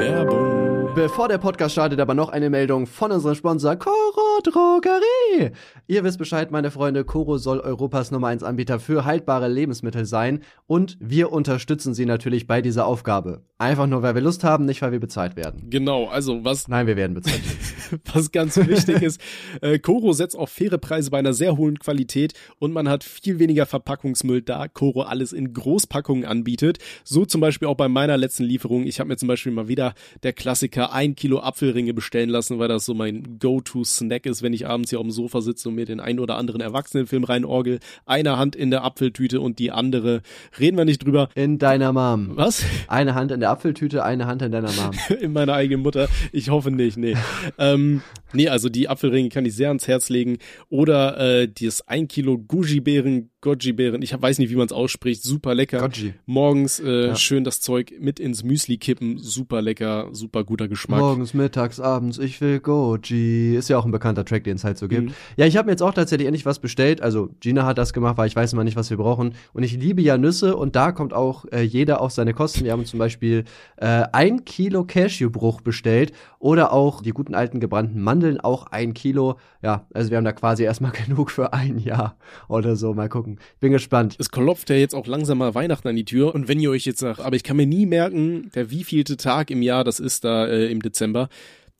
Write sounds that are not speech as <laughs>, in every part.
Werbung. Bevor der Podcast startet, aber noch eine Meldung von unserem Sponsor Coro Drogerie. Ihr wisst Bescheid, meine Freunde, Coro soll Europas Nummer 1 Anbieter für haltbare Lebensmittel sein und wir unterstützen sie natürlich bei dieser Aufgabe. Einfach nur, weil wir Lust haben, nicht weil wir bezahlt werden. Genau, also was Nein, wir werden bezahlt. <laughs> was ganz wichtig ist, äh, Coro setzt auf faire Preise bei einer sehr hohen Qualität und man hat viel weniger Verpackungsmüll, da Coro alles in Großpackungen anbietet. So zum Beispiel auch bei meiner letzten Lieferung. Ich habe mir zum Beispiel mal wieder der Klassiker ein Kilo Apfelringe bestellen lassen, weil das so mein Go-To-Snack ist, wenn ich abends hier auf dem Sofa sitze und mir den einen oder anderen Erwachsenenfilm reinorgel. Eine Hand in der Apfeltüte und die andere, reden wir nicht drüber. In deiner Mom. Was? Eine Hand in der Apfeltüte, eine Hand in deiner Mom. <laughs> in meiner eigenen Mutter. Ich hoffe nicht, nee. <laughs> ähm, nee, also die Apfelringe kann ich sehr ans Herz legen. Oder äh, dieses ein Kilo Guji-Beeren, Goji-Beeren, ich weiß nicht, wie man es ausspricht, super lecker. Goji. Morgens äh, Ja. schön das Zeug mit ins Müsli kippen, super lecker, super guter Geschmack. Morgens, mittags, abends, ich will Goji. Ist ja auch ein bekannter Track, den es halt so gibt. Mhm. Ja, ich habe mir jetzt auch tatsächlich endlich was bestellt. Also Gina hat das gemacht, weil ich weiß immer nicht, was wir brauchen. Und ich liebe ja Nüsse und da kommt auch äh, jeder auf seine Kosten. Wir haben zum Beispiel äh, ein Kilo Cashewbruch bestellt oder auch die guten alten gebrannten Mandeln, auch ein Kilo. Ja, also wir haben da quasi erstmal <laughs> genug für ein Jahr oder so. Mal gucken. Bin gespannt. Es klopft ja jetzt auch langsam mal Weihnachten an die Tür. Und wenn ihr euch jetzt sagt, aber ich kann mir nie merken, der wievielte Tag im Jahr das ist da äh, im Dezember,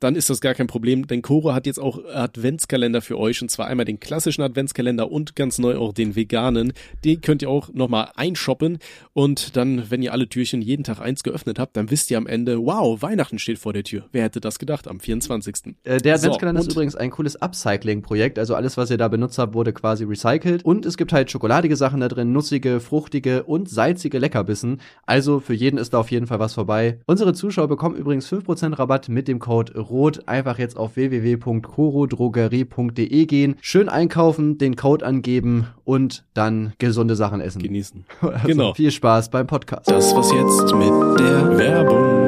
dann ist das gar kein Problem, denn Coro hat jetzt auch Adventskalender für euch und zwar einmal den klassischen Adventskalender und ganz neu auch den veganen. Den könnt ihr auch nochmal einshoppen und dann, wenn ihr alle Türchen jeden Tag eins geöffnet habt, dann wisst ihr am Ende, wow, Weihnachten steht vor der Tür. Wer hätte das gedacht am 24. Äh, der So, Adventskalender ist und- übrigens ein cooles Upcycling-Projekt. Also alles, was ihr da benutzt habt, wurde quasi recycelt. Und es gibt halt schokoladige Sachen da drin, nussige, fruchtige und salzige Leckerbissen. Also für jeden ist da auf jeden Fall was vorbei. Unsere Zuschauer bekommen übrigens 5% Rabatt mit dem Code ROT. Einfach jetzt auf www.corodrogerie.de gehen, schön einkaufen, den Code angeben und dann gesunde Sachen essen. Genießen. <laughs> Also Genau. Viel Spaß beim Podcast. Das was jetzt mit der Werbung.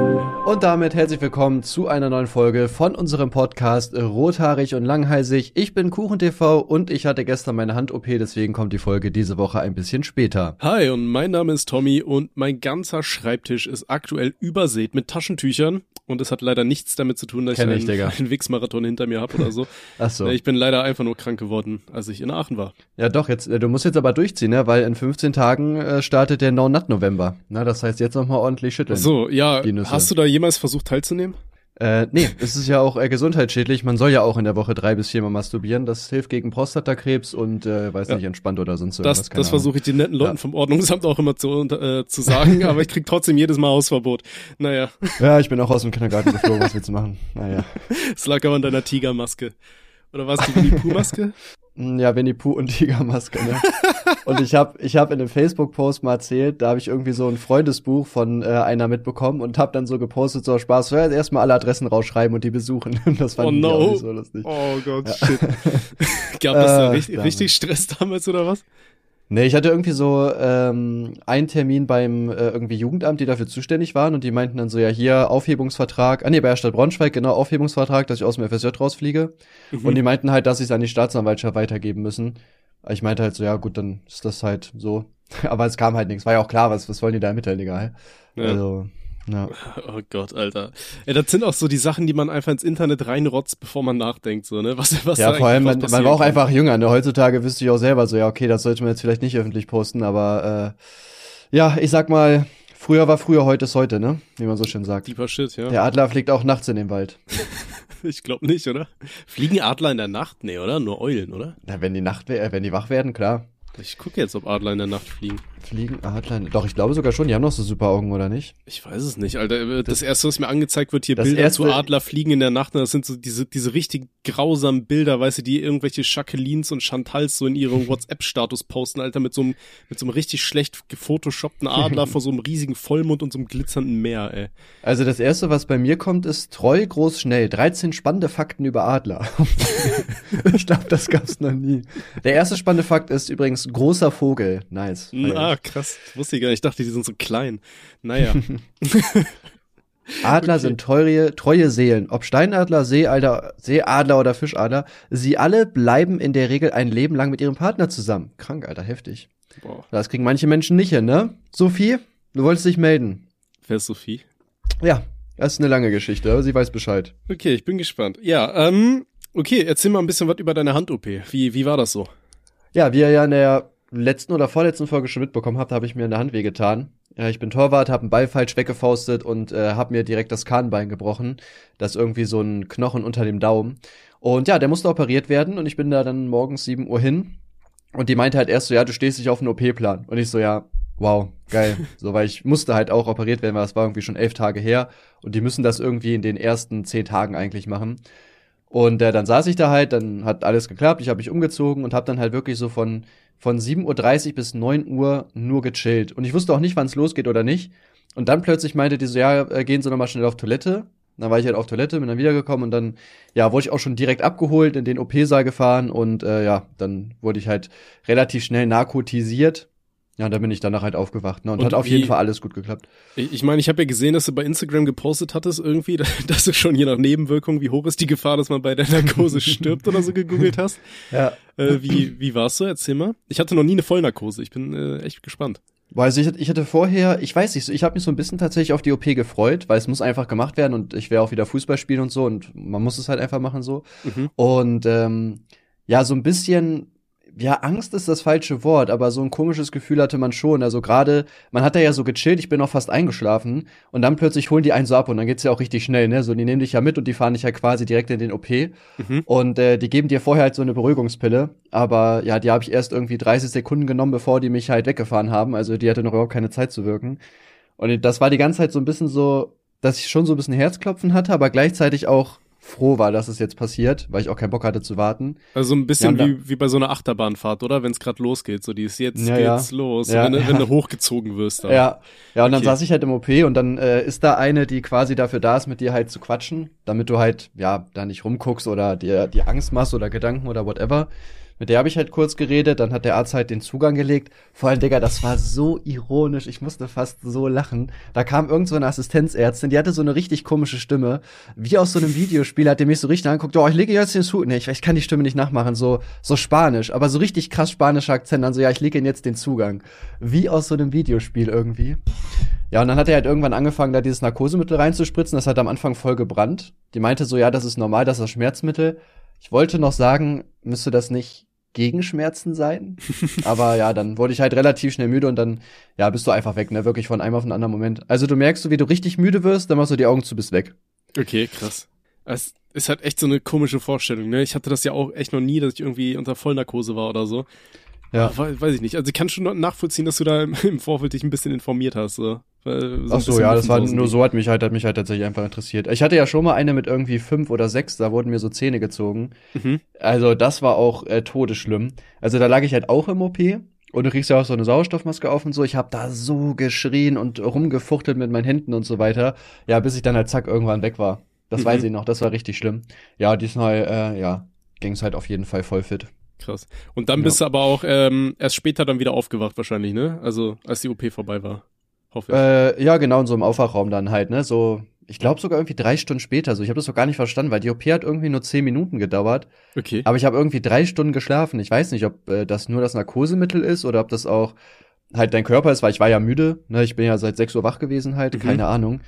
Und damit herzlich willkommen zu einer neuen Folge von unserem Podcast Rothaarig und Langhalsig. Ich bin KuchenTV und ich hatte gestern meine Hand-OP, deswegen kommt die Folge diese Woche ein bisschen später. Hi und mein Name ist Tommy und mein ganzer Schreibtisch ist aktuell übersät mit Taschentüchern und es hat leider nichts damit zu tun, dass Kenn ich einen, <laughs> einen Wix-Marathon hinter mir habe oder so. <laughs> Ach so. Ich bin leider einfach nur krank geworden, als ich in Aachen war. Ja doch, jetzt, äh, du musst jetzt aber durchziehen, ne? weil in 15 Tagen äh, startet der No-Nut-November. Na, das heißt jetzt nochmal ordentlich schütteln. So, ja, hast du da jemals versucht teilzunehmen? Äh, nee, es ist ja auch äh, gesundheitsschädlich. Man soll ja auch in der Woche drei bis viermal masturbieren. Das hilft gegen Prostatakrebs und, äh, weiß Ja. nicht, entspannt oder sonst Das, irgendwas. das Ahnung. versuche ich den netten Leuten Ja. vom Ordnungsamt auch immer zu, äh, zu sagen, aber ich krieg trotzdem jedes Mal Hausverbot. Naja, Ja, ich bin auch aus dem Kindergarten geflogen, was willst du machen? Naja. <laughs> es lag aber an deiner Tigermaske. Oder was, die Winnie-Pooh-Maske? <laughs> Ja, Winnie Pooh und Tigermaske, ne? <laughs> und ich habe ich hab in einem Facebook-Post mal erzählt, da habe ich irgendwie so ein Freundesbuch von äh, einer mitbekommen und habe dann so gepostet, so Spaß, ja, erstmal alle Adressen rausschreiben und die besuchen. <laughs> Das fand Oh ich no. auch nicht so lustig. Oh Gott, shit. <laughs> Gab das da Ach, richtig, damals. richtig Stress damals oder was? Nee, ich hatte irgendwie so ähm, einen Termin beim äh, irgendwie Jugendamt, die dafür zuständig waren und die meinten dann so, ja, hier Aufhebungsvertrag, ah nee, bei der Stadt Braunschweig, genau, Aufhebungsvertrag, dass ich aus dem FSJ rausfliege. Mhm. Und die meinten halt, dass sie es an die Staatsanwaltschaft weitergeben müssen. Ich meinte halt so, ja gut, dann ist das halt so. <laughs> Aber es kam halt nichts. War ja auch klar, was, was wollen die da ermitteln, egal. Ja. Also, ja. <laughs> Oh Gott, Alter. Ja, das sind auch so die Sachen, die man einfach ins Internet reinrotzt, bevor man nachdenkt, so, ne? <laughs> Was, was Ja, vor allem, man, man war auch kann. einfach jünger, ne? Heutzutage wüsste ich auch selber so, ja, okay, das sollte man jetzt vielleicht nicht öffentlich posten, aber äh, ja, ich sag mal, früher war früher, heute ist heute, ne? Wie man so schön sagt. Deeper Shit, ja. Der Adler fliegt auch nachts in den Wald. <laughs> Ich glaube nicht, oder? Fliegen Adler in der Nacht? Nee, oder? Nur Eulen, oder? Na, wenn die Nacht, äh, wenn die wach werden, klar. Ich gucke jetzt, ob Adler in der Nacht fliegen. Fliegen Adler. Doch, ich glaube sogar schon, die haben noch so super Augen, oder nicht? Ich weiß es nicht, Alter. Das, erste, was mir angezeigt wird, hier Das Bilder erste- zu Adler fliegen in der Nacht, das sind so diese, diese richtig grausamen Bilder, weißt du, die irgendwelche Jacquelines und Chantals so in ihrem <laughs> WhatsApp-Status posten, Alter, mit so einem, mit so einem richtig schlecht gefotoshoppten Adler <laughs> vor so einem riesigen Vollmond und so einem glitzernden Meer, ey. Also das erste, was bei mir kommt, ist treu, groß, schnell. 13 spannende Fakten über Adler. <laughs> ich glaube, das gab's noch nie. Der erste spannende Fakt ist übrigens großer Vogel. Nice. Ah, krass. Das wusste ich gar nicht. Ich dachte, die sind so klein. Naja. <laughs> Adler okay. sind treue, treue Seelen. Ob Steinadler, Seeadler, Seeadler oder Fischadler, sie alle bleiben in der Regel ein Leben lang mit ihrem Partner zusammen. Krank, Alter, heftig. Boah. Das kriegen manche Menschen nicht hin, ne? Sophie, du wolltest dich melden. Wer ist Sophie? Ja, Das ist eine lange Geschichte, aber sie weiß Bescheid. Okay, ich bin gespannt. Ja, ähm, okay, erzähl mal ein bisschen was über deine Hand-OP. Wie, wie war das so? Ja, wie ihr ja in der letzten oder vorletzten Folge schon mitbekommen habt, habe ich mir in der Hand wehgetan. Ja, ich bin Torwart, habe einen Ball falsch weggefaustet und äh, habe mir direkt das Kahnbein gebrochen. Das ist irgendwie so ein Knochen unter dem Daumen. Und ja, der musste operiert werden und ich bin da dann morgens 7 Uhr hin. Und die meinte halt erst so, ja, du stehst dich auf einen OP-Plan. Und ich so, ja, wow, geil. <laughs> so, weil ich musste halt auch operiert werden, weil das war irgendwie schon elf Tage her. Und die müssen das irgendwie in den ersten zehn Tagen eigentlich machen. Und äh, dann saß ich da halt, dann hat alles geklappt, ich habe mich umgezogen und habe dann halt wirklich so von von 7.30 Uhr bis 9 Uhr nur gechillt. Und ich wusste auch nicht, wann es losgeht oder nicht. Und dann plötzlich meinte die so, ja, äh, gehen Sie nochmal schnell auf Toilette. Dann war ich halt auf Toilette, bin dann wiedergekommen und dann, ja, wurde ich auch schon direkt abgeholt, in den OP-Saal gefahren und äh, ja, dann wurde ich halt relativ schnell narkotisiert. Ja, und dann bin ich danach halt aufgewacht, ne? Und, und hat auf jeden Fall alles gut geklappt. Ich meine, ich habe ja gesehen, dass du bei Instagram gepostet hattest irgendwie, <laughs> dass du schon je nach Nebenwirkung, wie hoch ist die Gefahr, dass man bei der Narkose <laughs> stirbt oder so gegoogelt hast. Ja. Äh, wie, wie war's so? Erzähl mal. Ich hatte noch nie eine Vollnarkose. Ich bin äh, echt gespannt. Also ich, ich hatte vorher, ich weiß nicht, ich habe mich so ein bisschen tatsächlich auf die OP gefreut, weil es muss einfach gemacht werden und ich werde auch wieder Fußball spielen und so und man muss es halt einfach machen so. Mhm. Und ähm, ja, so ein bisschen ja, Angst ist das falsche Wort, aber so ein komisches Gefühl hatte man schon. Also gerade, man hat da ja so gechillt, ich bin auch fast eingeschlafen und dann plötzlich holen die einen so ab und dann geht's ja auch richtig schnell, ne? So, die nehmen dich ja mit und die fahren dich ja quasi direkt in den OP mhm. und äh, die geben dir vorher halt so eine Beruhigungspille, aber ja, die habe ich erst irgendwie 30 Sekunden genommen, bevor die mich halt weggefahren haben, also die hatte noch überhaupt keine Zeit zu wirken. Und das war die ganze Zeit so ein bisschen so, dass ich schon so ein bisschen Herzklopfen hatte, aber gleichzeitig auch froh war, dass es jetzt passiert, weil ich auch keinen Bock hatte zu warten. Also ein bisschen ja, wie, wie bei so einer Achterbahnfahrt, oder? Wenn es gerade losgeht, so die ist jetzt ja, geht's ja. los, ja, wenn, wenn, du hochgezogen wirst. Dann. Ja, ja und okay. dann saß ich halt im OP und dann äh, ist da eine, die quasi dafür da ist, mit dir halt zu quatschen, damit du halt, ja, da nicht rumguckst oder dir die Angst machst oder Gedanken oder whatever. Mit der habe ich halt kurz geredet, dann hat der Arzt halt den Zugang gelegt. Vor allem, Digga, das war so ironisch, ich musste fast so lachen. Da kam irgend so eine Assistenzärztin, die hatte so eine richtig komische Stimme. Wie aus so einem Videospiel hat der mich so richtig angeguckt, oh, ich lege jetzt den Zugang. Nee, ich, ich kann die Stimme nicht nachmachen, so, so spanisch, aber so richtig krass spanischer Akzent, dann so, ja, ich lege Ihnen jetzt den Zugang. Wie aus so einem Videospiel irgendwie. Ja, und dann hat er halt irgendwann angefangen, da dieses Narkosemittel reinzuspritzen. Das hat am Anfang voll gebrannt. Die meinte so, ja, das ist normal, das ist das Schmerzmittel. Ich wollte noch sagen, müsste das nicht Gegenschmerzen sein. Aber ja, dann wurde ich halt relativ schnell müde und dann, ja, bist du einfach weg, ne? Wirklich von einem auf den anderen Moment. Also du merkst so, wie du richtig müde wirst, dann machst du die Augen zu, bist weg. Okay, krass. Es ist halt echt so eine komische Vorstellung, ne? Ich hatte das ja auch echt noch nie, dass ich irgendwie unter Vollnarkose war oder so. Ja. Aber, weiß ich nicht. Also ich kann schon nachvollziehen, dass du da im Vorfeld dich ein bisschen informiert hast. So. So Ach so, ja, das war nur so hat mich halt, hat mich halt tatsächlich einfach interessiert. Ich hatte ja schon mal eine mit irgendwie fünf oder sechs, da wurden mir so Zähne gezogen. Mhm. Also das war auch äh, todesschlimm. Also da lag ich halt auch im OP und du kriegst ja auch so eine Sauerstoffmaske auf und so. Ich habe da so geschrien und rumgefuchtelt mit meinen Händen und so weiter. Ja, bis ich dann halt zack irgendwann weg war. Das mhm. weiß ich noch, das war richtig schlimm. Ja, diesmal, äh, ja, ging es halt auf jeden Fall voll fit. Krass. Und dann ja. bist du aber auch ähm, erst später dann wieder aufgewacht wahrscheinlich, ne? Also als die OP vorbei war hoffe ich. Äh, ja, genau, in so einem Aufwachraum dann halt, ne? So, ich glaube sogar irgendwie drei Stunden später. So, ich habe das doch gar nicht verstanden, weil die OP hat irgendwie nur zehn Minuten gedauert. Okay. Aber ich habe irgendwie drei Stunden geschlafen. Ich weiß nicht, ob äh, das nur das Narkosemittel ist oder ob das auch halt dein Körper ist, weil ich war ja müde. Ne? Ich bin ja seit sechs Uhr wach gewesen halt, mhm. keine Ahnung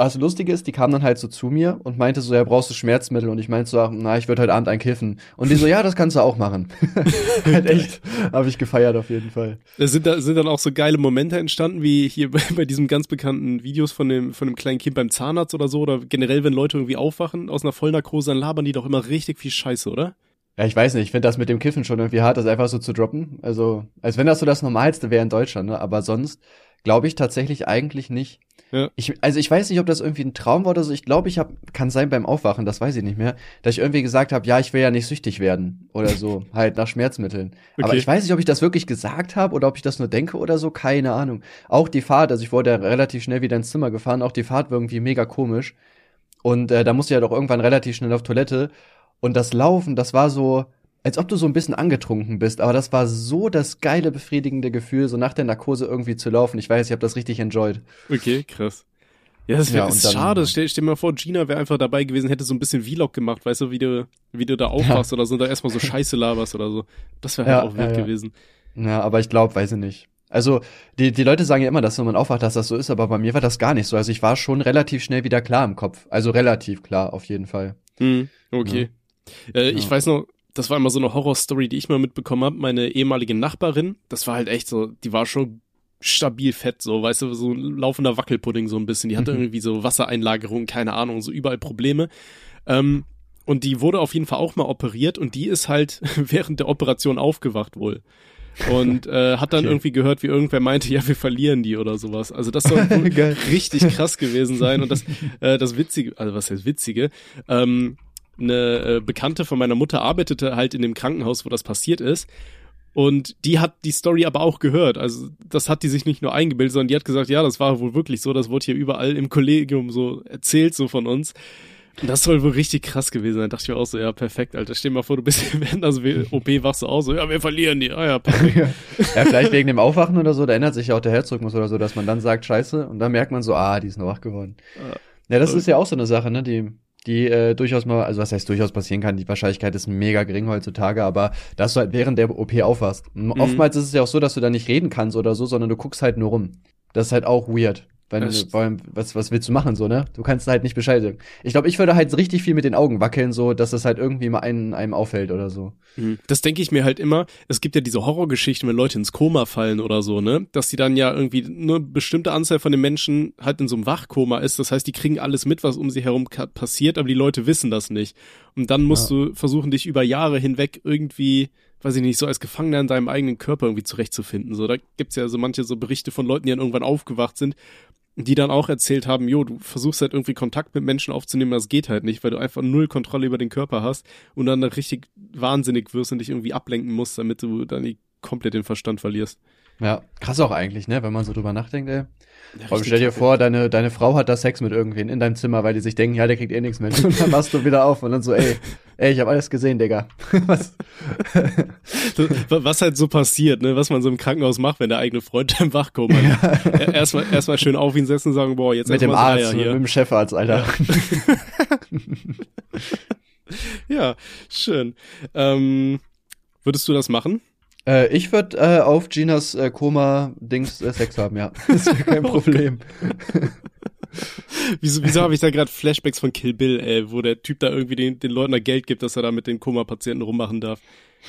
also lustig ist, die kam dann halt so zu mir und meinte so, ja, brauchst du Schmerzmittel? Und ich meinte so, na, ich würde heute Abend ein kiffen. Und die so, ja, das kannst du auch machen. <laughs> halt echt, habe ich gefeiert auf jeden Fall. Sind da sind dann auch so geile Momente entstanden, wie hier bei, <laughs> bei diesem ganz bekannten Videos von dem von dem kleinen Kind beim Zahnarzt oder so oder generell, wenn Leute irgendwie aufwachen aus einer Vollnarkose, dann labern die doch immer richtig viel Scheiße, oder? Ja, ich weiß nicht, ich finde das mit dem Kiffen schon irgendwie hart, das einfach so zu droppen. Also, als wenn das so das Normalste wäre in Deutschland, ne? Aber sonst glaube ich tatsächlich eigentlich nicht. Ja. Ich, also ich weiß nicht, ob das irgendwie ein Traum war oder so. Ich glaube, ich habe, kann sein beim Aufwachen, das weiß ich nicht mehr, dass ich irgendwie gesagt habe, ja, ich will ja nicht süchtig werden oder so, <laughs> halt nach Schmerzmitteln. Okay. Aber ich weiß nicht, ob ich das wirklich gesagt habe oder ob ich das nur denke oder so, keine Ahnung. Auch die Fahrt, also ich wurde ja relativ schnell wieder ins Zimmer gefahren, auch die Fahrt war irgendwie mega komisch. Und äh, da musste ich ja doch irgendwann relativ schnell auf Toilette. Und das Laufen, das war so, als ob du so ein bisschen angetrunken bist, aber das war so das geile, befriedigende Gefühl, so nach der Narkose irgendwie zu laufen. Ich weiß, ich habe das richtig enjoyed. Okay, krass. Ja, das wäre ja, schade. Stell, stell dir mal vor, Gina wäre einfach dabei gewesen, hätte so ein bisschen Vlog gemacht, weißt du, wie du, wie du da aufwachst ja. oder so, da erstmal so <laughs> Scheiße laberst oder so. Das wäre halt ja, auch wild gewesen. Ja, aber ich glaube, weiß ich nicht. Also, die, die Leute sagen ja immer, dass wenn man aufwacht, dass das so ist, aber bei mir war das gar nicht so. Also ich war schon relativ schnell wieder klar im Kopf. Also relativ klar, auf jeden Fall. Hm, okay. Äh, ich weiß noch, das war immer so eine Horrorstory, die ich mal mitbekommen habe. Meine ehemalige Nachbarin, das war halt echt so, die war schon stabil fett, so, weißt du, so ein laufender Wackelpudding so ein bisschen. Die hatte mhm. irgendwie so Wassereinlagerung, keine Ahnung, so überall Probleme. Ähm, und die wurde auf jeden Fall auch mal operiert und die ist halt <laughs> während der Operation aufgewacht wohl. Und äh, hat dann okay. irgendwie gehört, wie irgendwer meinte, ja, wir verlieren die oder sowas. Also das soll <laughs> richtig krass gewesen sein. Und das, äh, das Witzige, also was heißt Witzige, ähm, eine äh, Bekannte von meiner Mutter arbeitete halt in dem Krankenhaus, wo das passiert ist. Und die hat die Story aber auch gehört. Also das hat die sich nicht nur eingebildet, sondern die hat gesagt, ja, das war wohl wirklich so. Das wurde hier überall im Kollegium so erzählt, so von uns. Und das soll wohl richtig krass gewesen sein. Da dachte ich mir auch so, ja, perfekt, Alter. Stell dir mal vor, du bist während das OP wachst du auch so, ja, wir verlieren die. Ah ja, perfekt. <laughs> ja, vielleicht wegen dem Aufwachen oder so, da ändert sich ja auch der Herzrhythmus oder so, dass man dann sagt, scheiße, und dann merkt man so, ah, die ist noch wach geworden. Ja, das ist ja auch so eine Sache, ne, die die äh, durchaus mal, also was heißt durchaus passieren kann, die Wahrscheinlichkeit ist mega gering heutzutage, aber dass du halt während der OP aufwachst. Mhm. Oftmals ist es ja auch so, dass du da nicht reden kannst oder so, sondern du guckst halt nur rum. Das ist halt auch weird. Wenn, was, was willst du machen, so, ne? Du kannst halt nicht Bescheid sagen. Ich glaube, ich würde halt richtig viel mit den Augen wackeln, so, dass das halt irgendwie mal einem, einem auffällt oder so. Mhm. Das denke ich mir halt immer. Es gibt ja diese Horrorgeschichten, wenn Leute ins Koma fallen oder so, ne? Dass die dann ja irgendwie nur eine bestimmte Anzahl von den Menschen halt in so einem Wachkoma ist. Das heißt, die kriegen alles mit, was um sie herum passiert, aber die Leute wissen das nicht. Und dann musst ja. du versuchen, dich über Jahre hinweg irgendwie weiß ich nicht, so als Gefangener in deinem eigenen Körper irgendwie zurechtzufinden. So, da gibt's ja so manche so Berichte von Leuten, die dann irgendwann aufgewacht sind die dann auch erzählt haben, jo, du versuchst halt irgendwie Kontakt mit Menschen aufzunehmen, das geht halt nicht, weil du einfach null Kontrolle über den Körper hast und dann richtig wahnsinnig wirst und dich irgendwie ablenken musst, damit du dann komplett den Verstand verlierst. Ja, krass auch eigentlich, ne, wenn man so drüber nachdenkt, ey. Ja, stell dir vor, deine, deine Frau hat da Sex mit irgendwen in deinem Zimmer, weil die sich denken, ja, der kriegt eh nichts mehr. Und dann machst du wieder auf und dann so, ey, ey, ich habe alles gesehen, Digga. <laughs> Was? Was halt so passiert, ne, was man so im Krankenhaus macht, wenn der eigene Freund im Wachkoma ja. Erstmal erstmal schön auf ihn setzen und sagen, boah, jetzt Mit dem Arzt, hier. mit dem Chefarzt, Alter. Ja, <laughs> <laughs> ja schön. Ähm, würdest du das machen? Äh, ich würde äh, auf Ginas äh, Koma-Dings äh, Sex haben, ja. <laughs> Das wäre kein Problem. wieso wieso habe ich da gerade Flashbacks von Kill Bill, ey, wo der Typ da irgendwie den, den Leuten da Geld gibt, dass er da mit den Koma-Patienten rummachen darf?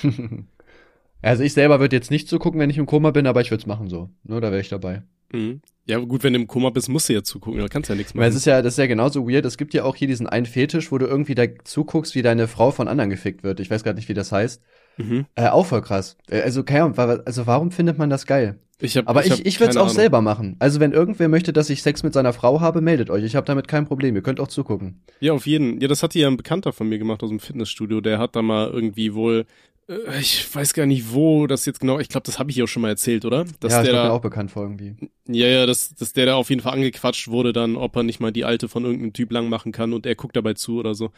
<laughs> also ich selber würde jetzt nicht zugucken, wenn ich im Koma bin, aber ich würde es machen so. Ne, da wäre ich dabei. Mhm. Ja, gut, wenn du im Koma bist, musst du ja zugucken, da kannst du ja nichts machen. Weil es ist ja, das ist ja genauso weird. Es gibt ja auch hier diesen einen Fetisch, wo du irgendwie da zuguckst, wie deine Frau von anderen gefickt wird. Ich weiß gerade nicht, wie das heißt. Mhm. Äh, auch voll krass. Äh, also, keine Ahnung, also warum findet man das geil? Ich hab, Aber ich, ich, ich würde es auch Ahnung. selber machen. Also wenn irgendwer möchte, dass ich Sex mit seiner Frau habe, meldet euch. Ich habe damit kein Problem. Ihr könnt auch zugucken. Ja, auf jeden. Ja, das hatte ja ein Bekannter von mir gemacht aus dem Fitnessstudio. Der hat da mal irgendwie wohl äh, ich weiß gar nicht, wo das jetzt genau, ich glaube, das habe ich auch schon mal erzählt, oder? Dass ja, das der da, auch bekannt vor irgendwie. Ja, ja, dass, dass der da auf jeden Fall angequatscht wurde dann, ob er nicht mal die alte von irgendeinem Typ lang machen kann und er guckt dabei zu oder so.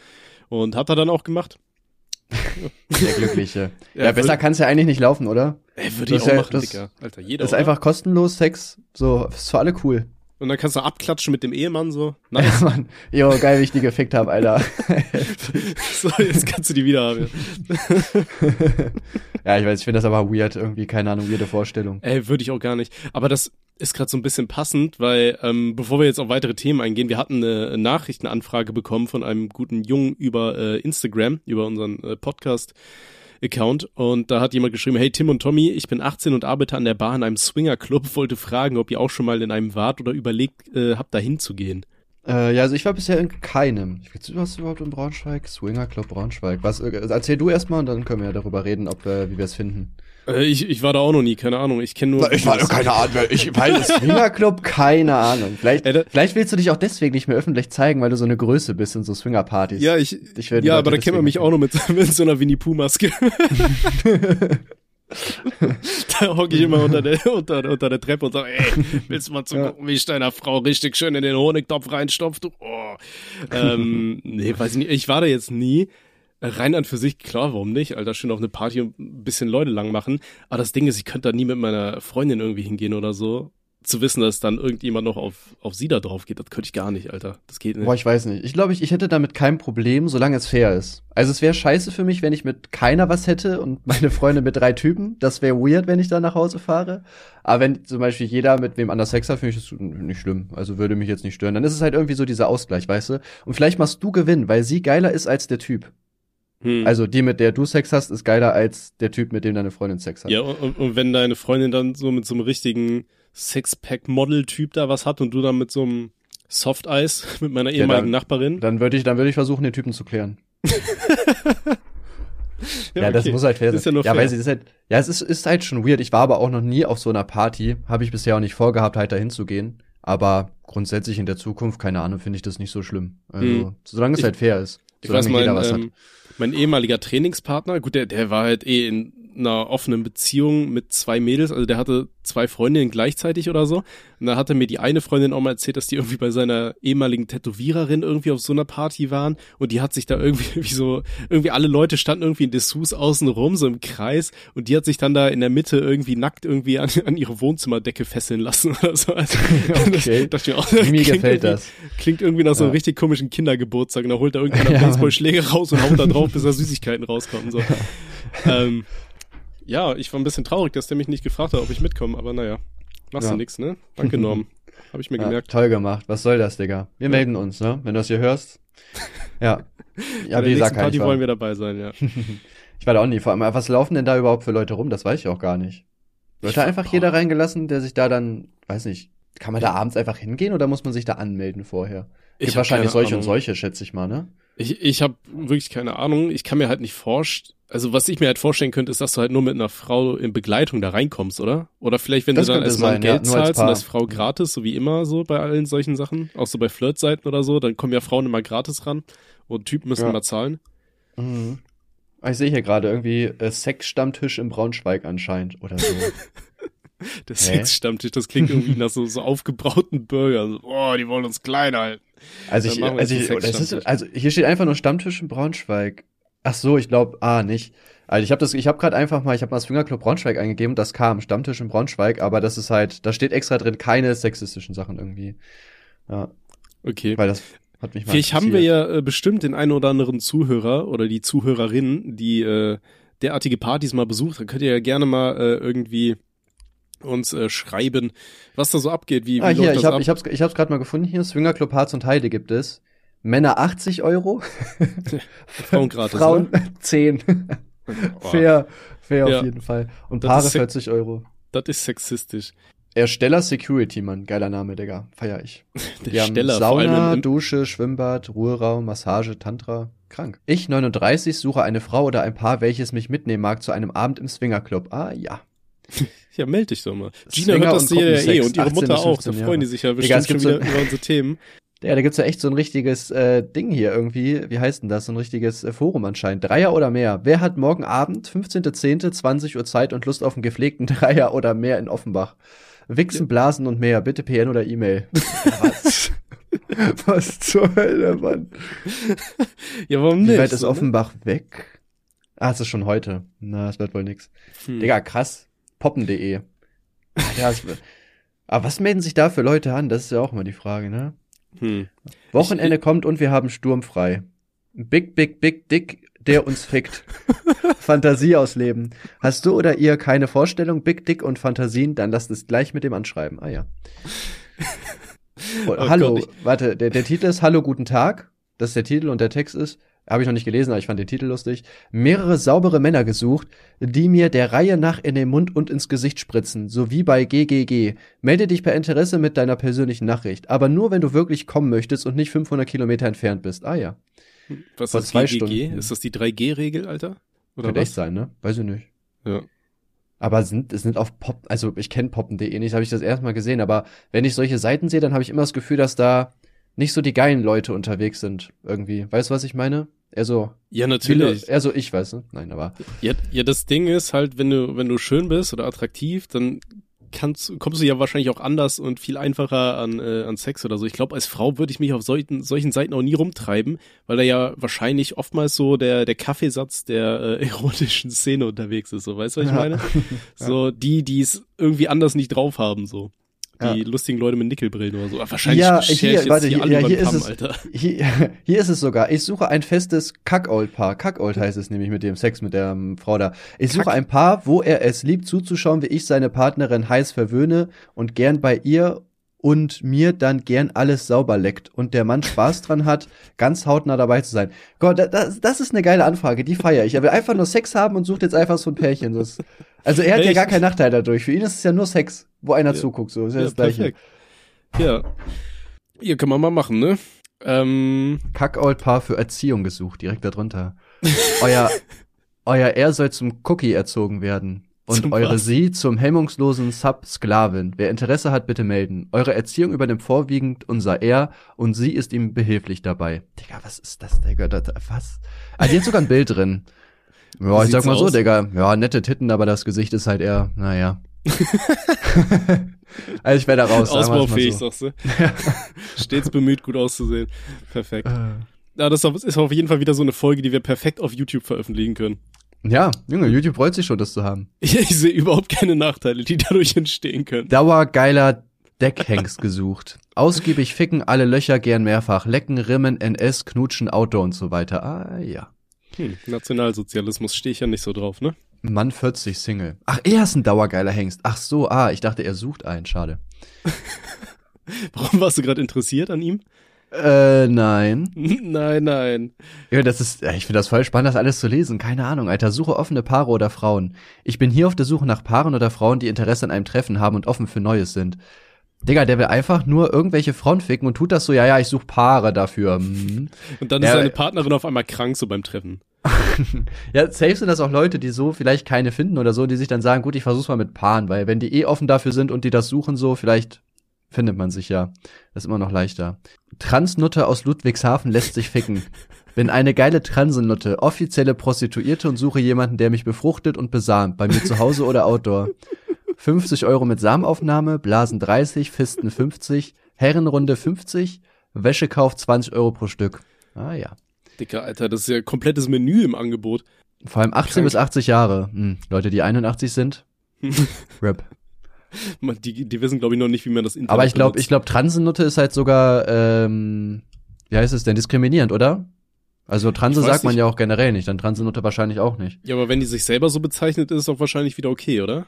Und hat er dann auch gemacht. <laughs> Der Glückliche. ja, ja besser kann es ja eigentlich nicht laufen, oder? Ey, würde ich auch ja, machen, das. Alter, jeder. Das ist oder? einfach kostenlos Sex. So, ist für alle cool. Und dann kannst du abklatschen mit dem Ehemann so. <laughs> Nice. Ja, Mann. Jo, geil, wie ich die gefickt habe, Alter. <laughs> so, jetzt kannst du die wieder haben. ja, <laughs> ich weiß, ich finde das aber weird, irgendwie, keine Ahnung, weirde Vorstellung. Ey, würde ich auch gar nicht. Aber das ist gerade so ein bisschen passend, weil ähm, bevor wir jetzt auf weitere Themen eingehen, wir hatten eine Nachrichtenanfrage bekommen von einem guten Jungen über äh, Instagram, über unseren äh, Podcast. Account und da hat jemand geschrieben, hey Tim und Tommy, ich bin 18 und arbeite an der Bar in einem Swingerclub, <laughs> wollte fragen, ob ihr auch schon mal in einem wart oder überlegt äh, habt, da hinzugehen. Äh, ja, also ich war bisher in keinem. Du hast überhaupt in Braunschweig? Swingerclub Braunschweig. Was, äh, erzähl du erstmal und dann können wir ja darüber reden, ob äh, wie wir es finden. Äh, ich, ich war da auch noch nie, keine Ahnung. Ich kenne nur. Ich war keine Ahnung. Ich weiß <laughs> Swingerclub, keine Ahnung. Vielleicht, äh, vielleicht willst du dich auch deswegen nicht mehr öffentlich zeigen, weil du so eine Größe bist in so Swingerpartys. Ja, ich. ich ja, aber da kennt man mich auch noch mit, <laughs> mit so einer Winnie Pooh Maske. <laughs> da hocke ich immer unter der, unter, unter der Treppe und sage, ey, willst du mal zugucken, ja. wie ich deiner Frau richtig schön in den Honigtopf reinstopft? Oh. ähm, nee, weiß ich nicht. Ich war da jetzt nie rein an für sich, klar, warum nicht? Alter, schön auf eine Party und ein bisschen Leute lang machen. Aber das Ding ist, ich könnte da nie mit meiner Freundin irgendwie hingehen oder so. zu wissen, dass dann irgendjemand noch auf, auf sie da drauf geht, das könnte ich gar nicht, Alter. Das geht nicht. Boah, ich weiß nicht. Ich glaube, ich, ich hätte damit kein Problem, solange es fair ist. Also es wäre scheiße für mich, wenn ich mit keiner was hätte und meine Freunde mit drei Typen. Das wäre weird, wenn ich da nach Hause fahre. Aber wenn zum Beispiel jeder mit wem anders Sex hat, finde ich das nicht schlimm. Also würde mich jetzt nicht stören. Dann ist es halt irgendwie so dieser Ausgleich, weißt du? Und vielleicht machst du Gewinn, weil sie geiler ist als der Typ. Hm. Also die, mit der du Sex hast, ist geiler als der Typ, mit dem deine Freundin Sex hat. Ja, und, und wenn deine Freundin dann so mit so einem richtigen Sixpack-Model-Typ da was hat und du dann mit so einem Soft-Eis <laughs> mit meiner ehemaligen dann- Nachbarin. Dann würde ich, dann würde ich versuchen, den Typen zu klären. <laughs> Ja, das okay. muss halt fair sein. Ist ja nur ja, fair. weiß ich, das ist halt, ja, es ist, ist halt schon weird. Ich war aber auch noch nie auf so einer Party. Habe ich bisher auch nicht vorgehabt, halt dahin zu gehen. Aber grundsätzlich in der Zukunft, keine Ahnung, finde ich das nicht so schlimm. Also, Hm. solange es Ich- halt fair ist. Ich Solange weiß, mein, ähm, mein ehemaliger Trainingspartner, gut, der, der war halt eh in einer offenen Beziehung mit zwei Mädels, also der hatte zwei Freundinnen gleichzeitig oder so. Und da hatte mir die eine Freundin auch mal erzählt, dass die irgendwie bei seiner ehemaligen Tätowiererin irgendwie auf so einer Party waren und die hat sich da irgendwie <laughs> wie so, irgendwie alle Leute standen irgendwie in Dessous außen rum, so im Kreis und die hat sich dann da in der Mitte irgendwie nackt irgendwie an, an ihre Wohnzimmerdecke fesseln lassen <laughs> oder so. Also, Okay. ich mir auch, Mir klingt gefällt irgendwie- das. Klingt irgendwie nach so einem Ja. richtig komischen Kindergeburtstag. Und da holt da irgendeiner <laughs> Ja, Baseballschläge raus und haut da drauf, bis da Süßigkeiten rauskommen. So. ähm, ja, ich war ein bisschen traurig, dass der mich nicht gefragt hat, ob ich mitkomme, aber naja, machst Ja. du nix, ne? Danke, Norm. <laughs> Habe ich mir Ja, gemerkt. toll gemacht. Was soll das, Digga? Wir melden uns, ne? Wenn du das hier hörst. Ja. <laughs> Ja, Bei wie gesagt, Party wollen wir dabei sein, ja. <laughs> ich war da auch nie. Vor allem, was laufen denn da überhaupt für Leute rum? Das weiß ich auch gar nicht. Wird da einfach boah. jeder reingelassen, der sich da dann, weiß nicht, kann man da abends einfach hingehen oder muss man sich da anmelden vorher? Ich Gibt hab wahrscheinlich solche und Ahnung. solche, schätze ich mal, ne? Ich, ich habe wirklich keine Ahnung. Ich kann mir halt nicht vorstellen, also was ich mir halt vorstellen könnte, ist, dass du halt nur mit einer Frau in Begleitung da reinkommst, oder? Oder vielleicht, wenn Das du dann als Mann sein, ja, Geld als zahlst und Paar. als Frau gratis, so wie immer so bei allen solchen Sachen, auch so bei Flirtseiten oder so, dann kommen ja Frauen immer gratis ran und Typen müssen Ja. immer zahlen. Mhm. Ah, Ich sehe hier gerade irgendwie äh, Sexstammtisch im Braunschweig anscheinend oder so. <laughs> Der? Sexstammtisch, das klingt irgendwie nach so, so aufgebrauten Burgern. So, oh, die wollen uns klein halten. Also ich, also, ich ist, also hier steht einfach nur Stammtisch in Braunschweig. Ach so, ich glaube, ah, nicht. Also ich habe das, ich habe gerade einfach mal, ich habe mal das Fingerclub Braunschweig eingegeben, das kam Stammtisch in Braunschweig, aber das ist halt, da steht extra drin keine sexistischen Sachen irgendwie. Ja, Okay. weil das hat mich mal Vielleicht haben wir ja äh, bestimmt den einen oder anderen Zuhörer oder die Zuhörerin, die äh, derartige Partys mal besucht. Dann könnt ihr ja gerne mal äh, irgendwie uns äh, schreiben, was da so abgeht. Wie, wie Ah, hier, läuft ich das habe ab? ich hab's, ich hab's gerade mal gefunden hier, Swingerclub Harz und Heide gibt es. Männer 80 Euro, <laughs> Frauen gratis, Frauen oder? <laughs> 10. Oh, <laughs> fair, fair Ja. auf jeden Fall. Und Das Paare ist se- 40 Euro. Das ist sexistisch. Ersteller Security, Mann. Geiler Name, Digga. Feier ich. Der Wir haben Steller, vor Sauna, Dusche, Schwimmbad, Ruheraum, Massage, Tantra. Krank. Ich, 39, suche eine Frau oder ein Paar, welches mich mitnehmen mag zu einem Abend im Swingerclub. Ah, ja. <laughs> Ja, meld dich doch mal. Gina Swinger hört das hier ja eh und ihre 18 Mutter auch. Da 15 freuen die sich ja Digga, bestimmt es gibt schon so- wieder über unsere Themen. Ja, da gibt's ja echt so ein richtiges äh, Ding hier irgendwie. Wie heißt denn das? So ein richtiges äh, Forum anscheinend. Dreier oder mehr. Wer hat morgen Abend, 15.10., 20 Uhr Zeit und Lust auf einen gepflegten <laughs> Dreier oder mehr in Offenbach? Wichsen, Blasen und mehr. Bitte PN oder E-Mail. <laughs> Was? Was zur Hölle, Mann? Ja, warum Wie nicht? weit ist so, ne? Offenbach weg? Ah, es ist schon heute. Na, es wird wohl nix. Hm. Digga, krass. Poppen.de. Ja, es aber was melden sich da für Leute an? Das ist ja auch immer die Frage, ne? Hm. Wochenende kommt und wir haben sturmfrei. Big, big, big, dick, der uns fickt. <laughs> Fantasie ausleben. Hast du oder ihr keine Vorstellung, Big Dick und Fantasien, dann lasst es gleich mit dem anschreiben. Ah ja. <laughs> Oh, Oh Hallo, Gott, warte, der, der Titel ist Hallo, guten Tag. Das ist der Titel und der Text ist, habe ich noch nicht gelesen, aber ich fand den Titel lustig. Mehrere saubere Männer gesucht, die mir der Reihe nach in den Mund und ins Gesicht spritzen, so wie bei GGG. Melde dich per Interesse mit deiner persönlichen Nachricht, aber nur wenn du wirklich kommen möchtest und nicht 500 Kilometer entfernt bist. Ah ja, Was vor ist zwei GGG? Stunden. Ist das die 3G-Regel, Alter? Oder könnte was? echt sein, ne? Weiß ich nicht. Ja. Aber sind, es sind auf Pop, also ich kenne poppen.de nicht, habe ich das erstmal gesehen, aber wenn ich solche Seiten sehe, dann habe ich immer das Gefühl, dass da nicht so die geilen Leute unterwegs sind, irgendwie. Weißt du, was ich meine? Eher so, Ja, natürlich. eher so ich, weißt du? Nein, aber. Ja, ja, das Ding ist halt, wenn du, wenn du schön bist oder attraktiv, dann kannst, kommst du ja wahrscheinlich auch anders und viel einfacher an, äh, an Sex oder so. Ich glaube, als Frau würde ich mich auf solchen, solchen Seiten auch nie rumtreiben, weil da ja wahrscheinlich oftmals so der, der Kaffeesatz der äh, <laughs> erotischen Szene unterwegs ist. So, weißt du, was ich Ja. meine? <laughs> So, die, die es irgendwie anders nicht drauf haben, so. Die Ja. lustigen Leute mit Nickelbrillen oder so. Aber wahrscheinlich Ja, hier, warte, hier hier, ja, hier ist Kamm, es, Alter. hier, <laughs> hier ist es sogar. Ich suche ein festes Kackold-Paar. Kackold heißt es nämlich mit dem Sex mit der ähm, Frau da. Ich suche Kack- ein Paar, wo er es liebt zuzuschauen, wie ich seine Partnerin heiß verwöhne und gern bei ihr und mir dann gern alles sauber leckt und der Mann Spaß dran hat, ganz hautnah dabei zu sein. Gott, da- das, das ist eine geile Anfrage, die feiere ich. Er will einfach nur Sex haben und sucht jetzt einfach so ein Pärchen. Das, also er hat ja Echt? gar keinen Nachteil dadurch. Für ihn ist es ja nur Sex, wo einer Ja. zuguckt. So ist ja, Ja, das Gleiche. perfekt. Ja. Hier kann man mal machen, ne? Ähm, Kackold-Paar für Erziehung gesucht, direkt darunter. <laughs> euer, euer Er soll zum Cookie erzogen werden. Und Zum eure was? Sie zum hemmungslosen Sub-Sklavin. Wer Interesse hat, bitte melden. Eure Erziehung übernimmt vorwiegend unser Er und sie ist ihm behilflich dabei. Digga, was ist das, Digga? Das, was? Ah, die hat sogar ein Bild drin. <laughs> Ja, Wie ich sag mal so, aus? Digga. Ja, nette Titten, aber das Gesicht ist halt eher, naja. <laughs> also ich werde da raus. ausbaufähig, so. sagst du. Stets bemüht, gut auszusehen. Perfekt. Äh. Ja, das ist auf jeden Fall wieder so eine Folge, die wir perfekt auf YouTube veröffentlichen können. Ja, Junge, YouTube freut sich schon, das zu haben. Ich, <laughs> ich sehe überhaupt keine Nachteile, die dadurch entstehen können. Dauergeiler Deckhengst gesucht. Ausgiebig ficken, alle Löcher gern mehrfach. Lecken, Rimmen, NS, Knutschen, Auto und so weiter. Ah, ja. Hm, Nationalsozialismus stehe ich ja nicht so drauf, ne? Mann 40 Single. Ach, er ist ein dauergeiler Hengst. Ach so, ah, ich dachte, er sucht einen. Schade. <laughs> Warum warst du gerade interessiert an ihm? Äh, nein. <laughs> nein, nein. Ja, das ist, ich finde das voll spannend, das alles zu lesen. Keine Ahnung, Alter. Suche offene Paare oder Frauen. Ich bin hier auf der Suche nach Paaren oder Frauen, die Interesse an einem Treffen haben und offen für Neues sind. Digga, der will einfach nur irgendwelche Frauen ficken und tut das so, ja, ja, ich suche Paare dafür. Mhm. Und dann Ja, ist seine Partnerin auf einmal krank so beim Treffen. <laughs> Ja, safe sind das auch Leute, die so vielleicht keine finden oder so, die sich dann sagen, gut, ich versuch's mal mit Paaren, weil wenn die eh offen dafür sind und die das suchen so, vielleicht findet man sich ja. Das ist immer noch leichter. Transnutte aus Ludwigshafen lässt sich ficken. <laughs> Bin eine geile Transennutte, offizielle Prostituierte und suche jemanden, der mich befruchtet und besamt, bei mir zu Hause oder Outdoor. 50 Euro mit Samenaufnahme, Blasen 30, Fisten 50, Herrenrunde 50, Wäschekauf 20 Euro pro Stück. Ah ja. Dicker, Alter, das ist ja komplettes Menü im Angebot. Vor allem 18 Krank. bis 80 Jahre. Hm. Leute, die 81 sind, <laughs> RIP. Man, Die, die wissen, glaube ich, noch nicht, wie man das Internet Aber ich glaube, ich glaube, Transennutte ist halt sogar, ähm, wie heißt es denn, diskriminierend, oder? Also Transe sagt man nicht. ja auch generell nicht, dann Transennutte wahrscheinlich auch nicht. Ja, aber wenn die sich selber so bezeichnet, ist es auch wahrscheinlich wieder okay, oder?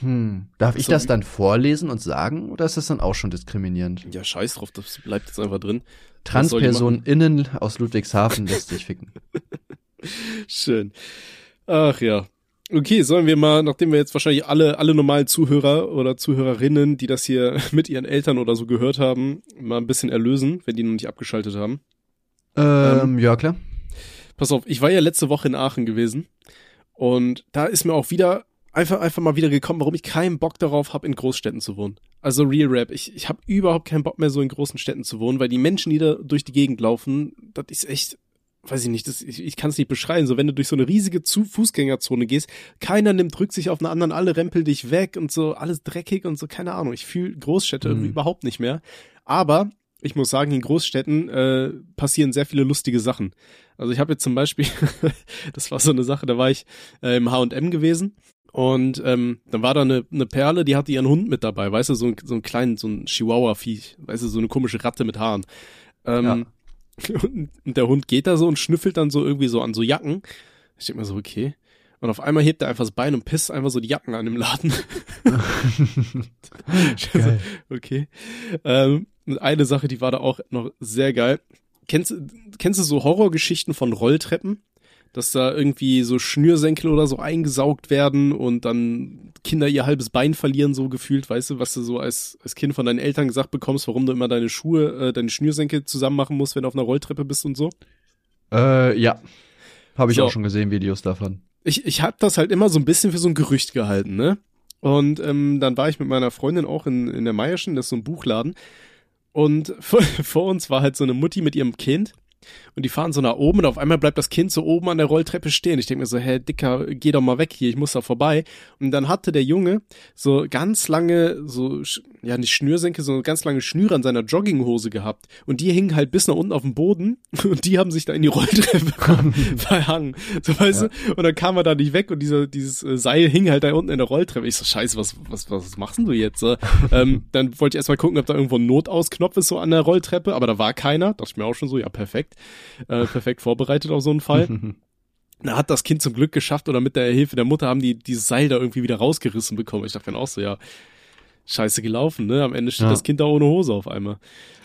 Hm. Darf ich So das wie- dann vorlesen und sagen, oder ist das dann auch schon diskriminierend? Ja, scheiß drauf, das bleibt jetzt einfach drin. Was soll die Transperson innen aus Ludwigshafen lässt sich ficken. <laughs> Schön. Ach ja. Okay, sollen wir mal, nachdem wir jetzt wahrscheinlich alle, alle normalen Zuhörer oder Zuhörerinnen, die das hier <laughs> mit ihren Eltern oder so gehört haben, mal ein bisschen erlösen, wenn die noch nicht abgeschaltet haben. ähm, ja, klar. Pass auf, ich war ja letzte Woche in Aachen gewesen und da ist mir auch wieder einfach einfach mal wieder gekommen, warum ich keinen Bock darauf habe, in Großstädten zu wohnen. Also Real Rap, ich, ich habe überhaupt keinen Bock mehr, so in großen Städten zu wohnen, weil die Menschen, die da durch die Gegend laufen, das ist echt, weiß ich nicht, das, ich, ich kann es nicht beschreiben. So, wenn du durch so eine riesige Zu Fußgängerzone gehst, keiner nimmt Rücksicht auf einen anderen, alle rempeln dich weg und so, alles dreckig und so, keine Ahnung. Ich fühle Großstädte Mhm. überhaupt nicht mehr. Aber ich muss sagen, in Großstädten äh, passieren sehr viele lustige Sachen. Also ich habe jetzt zum Beispiel, <laughs> das war so eine Sache, da war ich äh, im H&M gewesen und ähm, dann war da eine, eine Perle, die hatte ihren Hund mit dabei, weißt du, so ein, so ein kleinen, so ein Chihuahua-Viech, weißt du, so eine komische Ratte mit Haaren. Ähm, und, <laughs> und der Hund geht da so und schnüffelt dann so irgendwie so an so Jacken. Ich denk mir so, okay. Und auf einmal hebt er einfach das Bein und pisst einfach so die Jacken an im Laden. <laughs> <laughs> So, Geil. okay. Ähm, eine Sache, die war da auch noch sehr geil. Kennst, du- kennst du so Horrorgeschichten von Rolltreppen? Dass da irgendwie so Schnürsenkel oder so eingesaugt werden und dann Kinder ihr halbes Bein verlieren, so gefühlt, weißt du, was du so als, als Kind von deinen Eltern gesagt bekommst, warum du immer deine Schuhe, äh, deine Schnürsenkel zusammen machen musst, wenn du auf einer Rolltreppe bist und so? Äh, ja. Habe ich So. auch schon gesehen, Videos davon. ich, ich habe das halt immer so ein bisschen für so ein Gerücht gehalten, ne? Und ähm, dann war ich mit meiner Freundin auch in, in der Meierschen, das ist so ein Buchladen. Und <laughs> vor, vor uns war halt so eine Mutti mit ihrem Kind. Und die fahren so nach oben und auf einmal bleibt das Kind so oben an der Rolltreppe stehen. Ich denke mir so, hä, Dicker, geh doch mal weg hier, ich muss da vorbei. Und dann hatte der Junge so ganz lange, so, ja, nicht Schnürsenkel, sondern ganz lange Schnüre an seiner Jogginghose gehabt. Und die hingen halt bis nach unten auf dem Boden <laughs> und die haben sich da in die Rolltreppe <laughs> verhangen. So, weißt ja. du? Und dann kam er da nicht weg und dieser, dieses äh, Seil hing halt da unten in der Rolltreppe. Ich so, scheiße, was, was, was machst du jetzt? <laughs> ähm, dann wollte ich erstmal gucken, ob da irgendwo ein Notausknopf ist so an der Rolltreppe, aber da war keiner. Dachte ich mir auch schon so, ja, perfekt. Äh, perfekt vorbereitet auf so einen Fall. <laughs> Da hat das Kind zum Glück geschafft oder mit der Hilfe der Mutter haben die dieses Seil da irgendwie wieder rausgerissen bekommen. Ich dachte dann auch so, ja, scheiße gelaufen, ne? Am Ende steht ja. das Kind da ohne Hose auf einmal.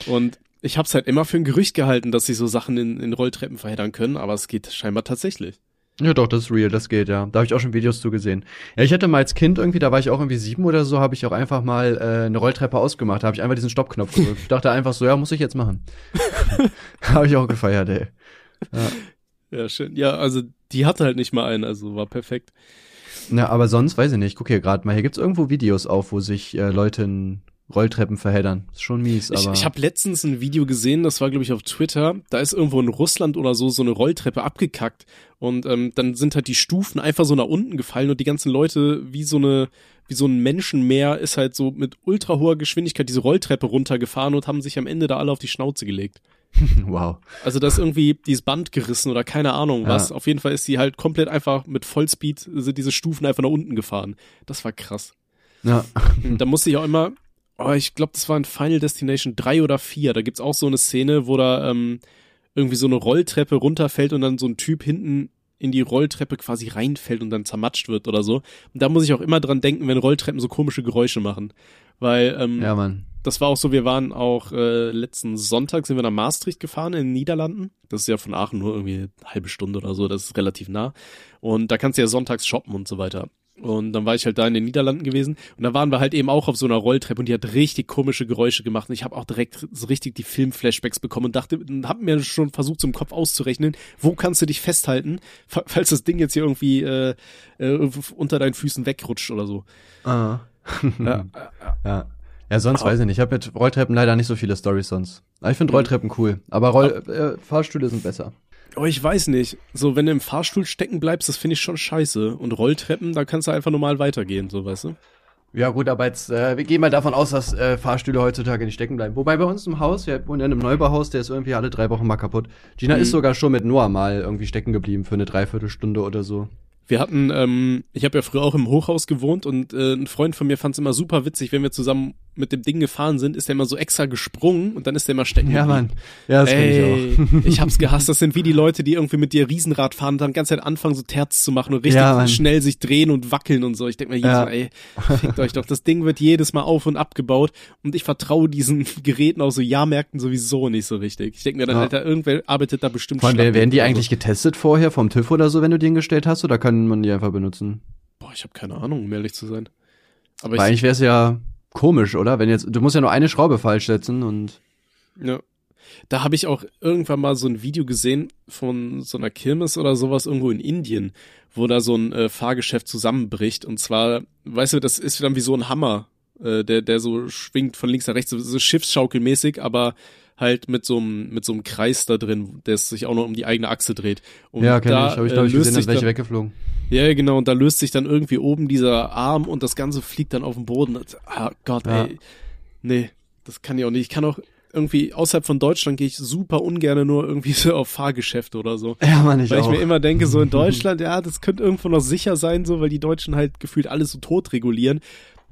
Und ich habe es halt immer für ein Gerücht gehalten, dass sich so Sachen in, in Rolltreppen verheddern können, aber es geht scheinbar tatsächlich. Ja, doch, das ist real, das geht, ja. Da habe ich auch schon Videos zu gesehen. Ja, ich hatte mal als Kind irgendwie, da war ich auch irgendwie sieben oder so, habe ich auch einfach mal äh, eine Rolltreppe ausgemacht. Da habe ich einfach diesen Stoppknopf <laughs> gedrückt. ich dachte einfach so, ja, muss ich jetzt machen. <laughs> habe ich auch gefeiert, ey. Ja. ja, schön. Ja, also die hatte halt nicht mal einen, also war perfekt. Na, aber sonst weiß ich nicht. Guck hier gerade mal, hier gibt's irgendwo Videos auf, wo sich äh, Leute in Rolltreppen verheddern. Ist schon mies, aber. Ich, ich habe letztens ein Video gesehen, das war, glaube ich, auf Twitter. Da ist irgendwo in Russland oder so so eine Rolltreppe abgekackt. Und ähm, dann sind halt die Stufen einfach so nach unten gefallen und die ganzen Leute wie so eine, wie so ein Menschenmeer ist halt so mit ultra hoher Geschwindigkeit diese Rolltreppe runtergefahren und haben sich am Ende da alle auf die Schnauze gelegt. <laughs> wow. Also da ist irgendwie dieses Band gerissen oder keine Ahnung was. Ja. Auf jeden Fall ist sie halt komplett einfach mit Vollspeed sind diese Stufen einfach nach unten gefahren. Das war krass. Ja. da musste ich auch immer, oh, ich glaube, das war in Final Destination 3 oder 4. Da gibt's auch so eine Szene, wo da ähm, irgendwie so eine Rolltreppe runterfällt und dann so ein Typ hinten in die Rolltreppe quasi reinfällt und dann zermatscht wird oder so. Und da muss ich auch immer dran denken, wenn Rolltreppen so komische Geräusche machen. Weil, ähm, ja, Mann. das war auch so, wir waren auch äh, letzten Sonntag sind wir nach Maastricht gefahren in den Niederlanden. Das ist ja von Aachen nur irgendwie eine halbe Stunde oder so, das ist relativ nah. Und da kannst du ja sonntags shoppen und so weiter. Und dann war ich halt da in den Niederlanden gewesen und da waren wir halt eben auch auf so einer Rolltreppe und die hat richtig komische Geräusche gemacht und ich habe auch direkt so richtig die Filmflashbacks bekommen und dachte, hab mir schon versucht, so im Kopf auszurechnen, wo kannst du dich festhalten, falls das Ding jetzt hier irgendwie äh, äh, unter deinen Füßen wegrutscht oder so. Ah. ja. <laughs> ja. Ja, sonst oh. weiß ich nicht. Ich habe mit Rolltreppen leider nicht so viele Stories sonst. Aber ich finde mhm. Rolltreppen cool. Aber Roll äh, Fahrstühle sind besser. Oh, ich weiß nicht. So, wenn du im Fahrstuhl stecken bleibst, das finde ich schon scheiße. Und Rolltreppen, da kannst du einfach normal weitergehen, so weißt du? Ja, gut, aber jetzt, äh, wir gehen mal davon aus, dass äh, Fahrstühle heutzutage nicht stecken bleiben. Wobei bei uns im Haus, wir wohnen in einem Neubauhaus, der ist irgendwie alle drei Wochen mal kaputt. Gina mhm. ist sogar schon mit Noah mal irgendwie stecken geblieben für eine Dreiviertelstunde oder so. Wir hatten, ähm, ich habe ja früher auch im Hochhaus gewohnt und äh, ein Freund von mir fand es immer super witzig, wenn wir zusammen mit dem Ding gefahren sind, ist der immer so extra gesprungen und dann ist der immer stecken. Ja, Mann. Ja, das Ey, ich auch. ich hab's gehasst. Das sind wie die <laughs> Leute, die irgendwie mit dir Riesenrad fahren und dann ganz Zeit anfangen, so Terz zu machen und richtig ja, schnell sich drehen und wackeln und so. Ich denk mir jedes ja. Mal, ey, fickt euch doch. Das Ding wird jedes Mal auf und abgebaut und ich vertraue diesen <laughs> Geräten aus so Jahrmärkten sowieso nicht so richtig. Ich denk mir dann, ja. Alter, irgendwer arbeitet da bestimmt allem, werden die eigentlich getestet vorher vom TÜV oder so, wenn du die hingestellt hast, oder kann man die einfach benutzen? Boah, ich habe keine Ahnung, um ehrlich zu sein. Aber Weil eigentlich wäre es ja komisch, oder? Wenn jetzt, du musst ja nur eine Schraube falsch setzen und. Ja. Da habe ich auch irgendwann mal so ein Video gesehen von so einer Kirmes oder sowas irgendwo in Indien, wo da so ein äh, Fahrgeschäft zusammenbricht. Und zwar, weißt du, das ist dann wie so ein Hammer, äh, der, der so schwingt von links nach rechts, so, so schiffsschaukelmäßig, aber halt mit so einem mit so einem Kreis da drin, der sich auch noch um die eigene Achse dreht. Und ja, kenn da, ich. Habe ich, glaube ich, äh, gesehen, dass welche weggeflogen. Ja, genau. Und da löst sich dann irgendwie oben dieser Arm und das Ganze fliegt dann auf den Boden. Ah Gott, ja. ey. Nee, das kann ich auch nicht. Ich kann auch irgendwie außerhalb von Deutschland gehe ich super ungern nur irgendwie <laughs> so auf Fahrgeschäfte oder so. Ja, man, ich Weil auch. ich mir immer denke, so in <laughs> Deutschland, ja, das könnte irgendwo noch sicher sein, so, weil die Deutschen halt gefühlt alles so tot regulieren.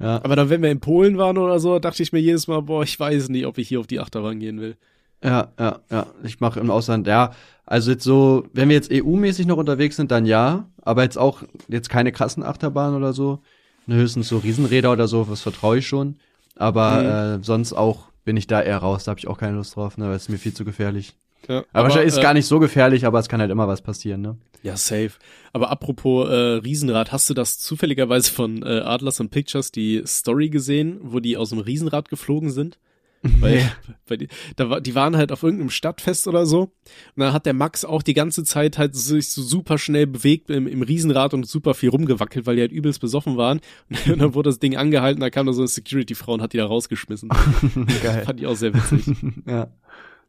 Ja. Aber dann, wenn wir in Polen waren oder so, dachte ich mir jedes Mal, boah, ich weiß nicht, ob ich hier auf die Achterbahn gehen will. Ja, ja, ja. Ich mache im Ausland, ja. Also jetzt so, wenn wir jetzt EU-mäßig noch unterwegs sind, dann ja. Aber jetzt auch, jetzt keine krassen Achterbahnen oder so. Höchstens so Riesenräder oder so, was vertraue ich schon. Aber mhm. äh, sonst auch bin ich da eher raus. Da habe ich auch keine Lust drauf, ne, weil es mir viel zu gefährlich. Ja, aber, aber wahrscheinlich ist äh, gar nicht so gefährlich, aber es kann halt immer was passieren, ne? Ja, safe. Aber apropos äh, Riesenrad, hast du das zufälligerweise von äh, Adlers and Pictures die Story gesehen, wo die aus dem Riesenrad geflogen sind? Weil, <laughs> weil die, da war, die waren halt auf irgendeinem Stadtfest oder so. Und dann hat der Max auch die ganze Zeit halt sich so super schnell bewegt im, im Riesenrad und super viel rumgewackelt, weil die halt übelst besoffen waren. <laughs> Und dann wurde das Ding angehalten, da kam da so eine Security-Frau und hat die da rausgeschmissen. <laughs> Geil. Fand ich auch sehr witzig. ja.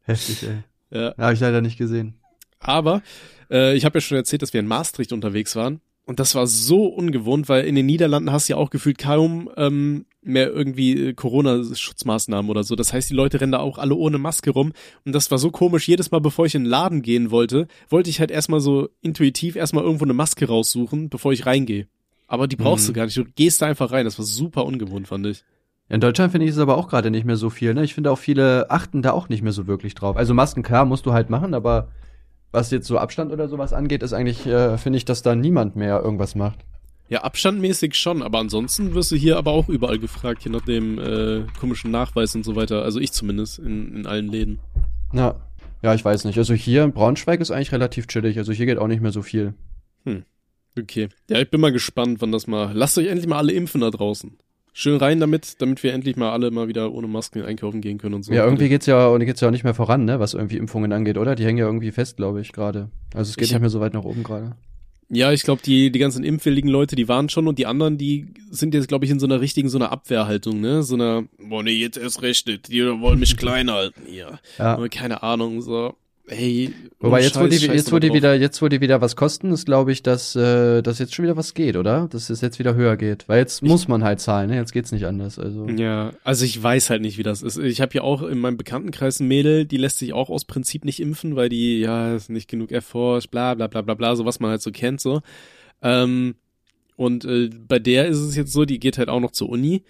Heftig, ey. Ja, habe ich leider nicht gesehen. Aber äh, ich habe ja schon erzählt, dass wir in Maastricht unterwegs waren. Und das war so ungewohnt, weil in den Niederlanden hast du ja auch gefühlt kaum ähm, mehr irgendwie äh, Corona-Schutzmaßnahmen oder so. Das heißt, die Leute rennen da auch alle ohne Maske rum. Und das war so komisch. Jedes Mal, bevor ich in den Laden gehen wollte, wollte ich halt erstmal so intuitiv erstmal irgendwo eine Maske raussuchen, bevor ich reingehe. Aber die brauchst mhm. du gar nicht. Du gehst da einfach rein. Das war super ungewohnt, fand ich. In Deutschland finde ich es aber auch gerade nicht mehr so viel. Ne? Ich finde auch viele achten da auch nicht mehr so wirklich drauf. Also Masken, klar, musst du halt machen, aber was jetzt so Abstand oder sowas angeht, ist eigentlich, äh, finde ich, dass da niemand mehr irgendwas macht. Ja, abstandmäßig schon, aber ansonsten wirst du hier aber auch überall gefragt, je nach dem äh, komischen Nachweis und so weiter. Also ich zumindest in, in allen Läden. Ja. Ja, ich weiß nicht. Also hier in Braunschweig ist eigentlich relativ chillig. Also hier geht auch nicht mehr so viel. Hm. Okay. Ja, ich bin mal gespannt, wann das mal. Lasst euch endlich mal alle impfen da draußen schön rein damit, damit wir endlich mal alle mal wieder ohne Masken einkaufen gehen können und so. Ja, irgendwie geht's ja, geht's ja auch nicht mehr voran, ne, was irgendwie Impfungen angeht, oder? Die hängen ja irgendwie fest, glaube ich, gerade. Also es geht ich nicht mehr so weit nach oben gerade. Ja, ich glaube, die, die ganzen impfwilligen Leute, die waren schon und die anderen, die sind jetzt, glaube ich, in so einer richtigen, so einer Abwehrhaltung, ne? So einer, boah, nee, jetzt erst recht nicht, die wollen mich <laughs> klein halten hier. Ja. Keine Ahnung, so. Hey, Wobei jetzt, wo die, jetzt, wo die wieder, jetzt, wo die wieder was kosten, ist, glaube ich, dass, äh, dass jetzt schon wieder was geht, oder? Dass es jetzt wieder höher geht. Weil jetzt ich, muss man halt zahlen, ne? Jetzt geht's nicht anders. Also. Ja, also ich weiß halt nicht, wie das ist. Ich habe ja auch in meinem Bekanntenkreis ein Mädel, die lässt sich auch aus Prinzip nicht impfen, weil die, ja, ist nicht genug erforscht, bla bla bla bla bla, so was man halt so kennt, so. Ähm, und äh, bei der ist es jetzt so, die geht halt auch noch zur Uni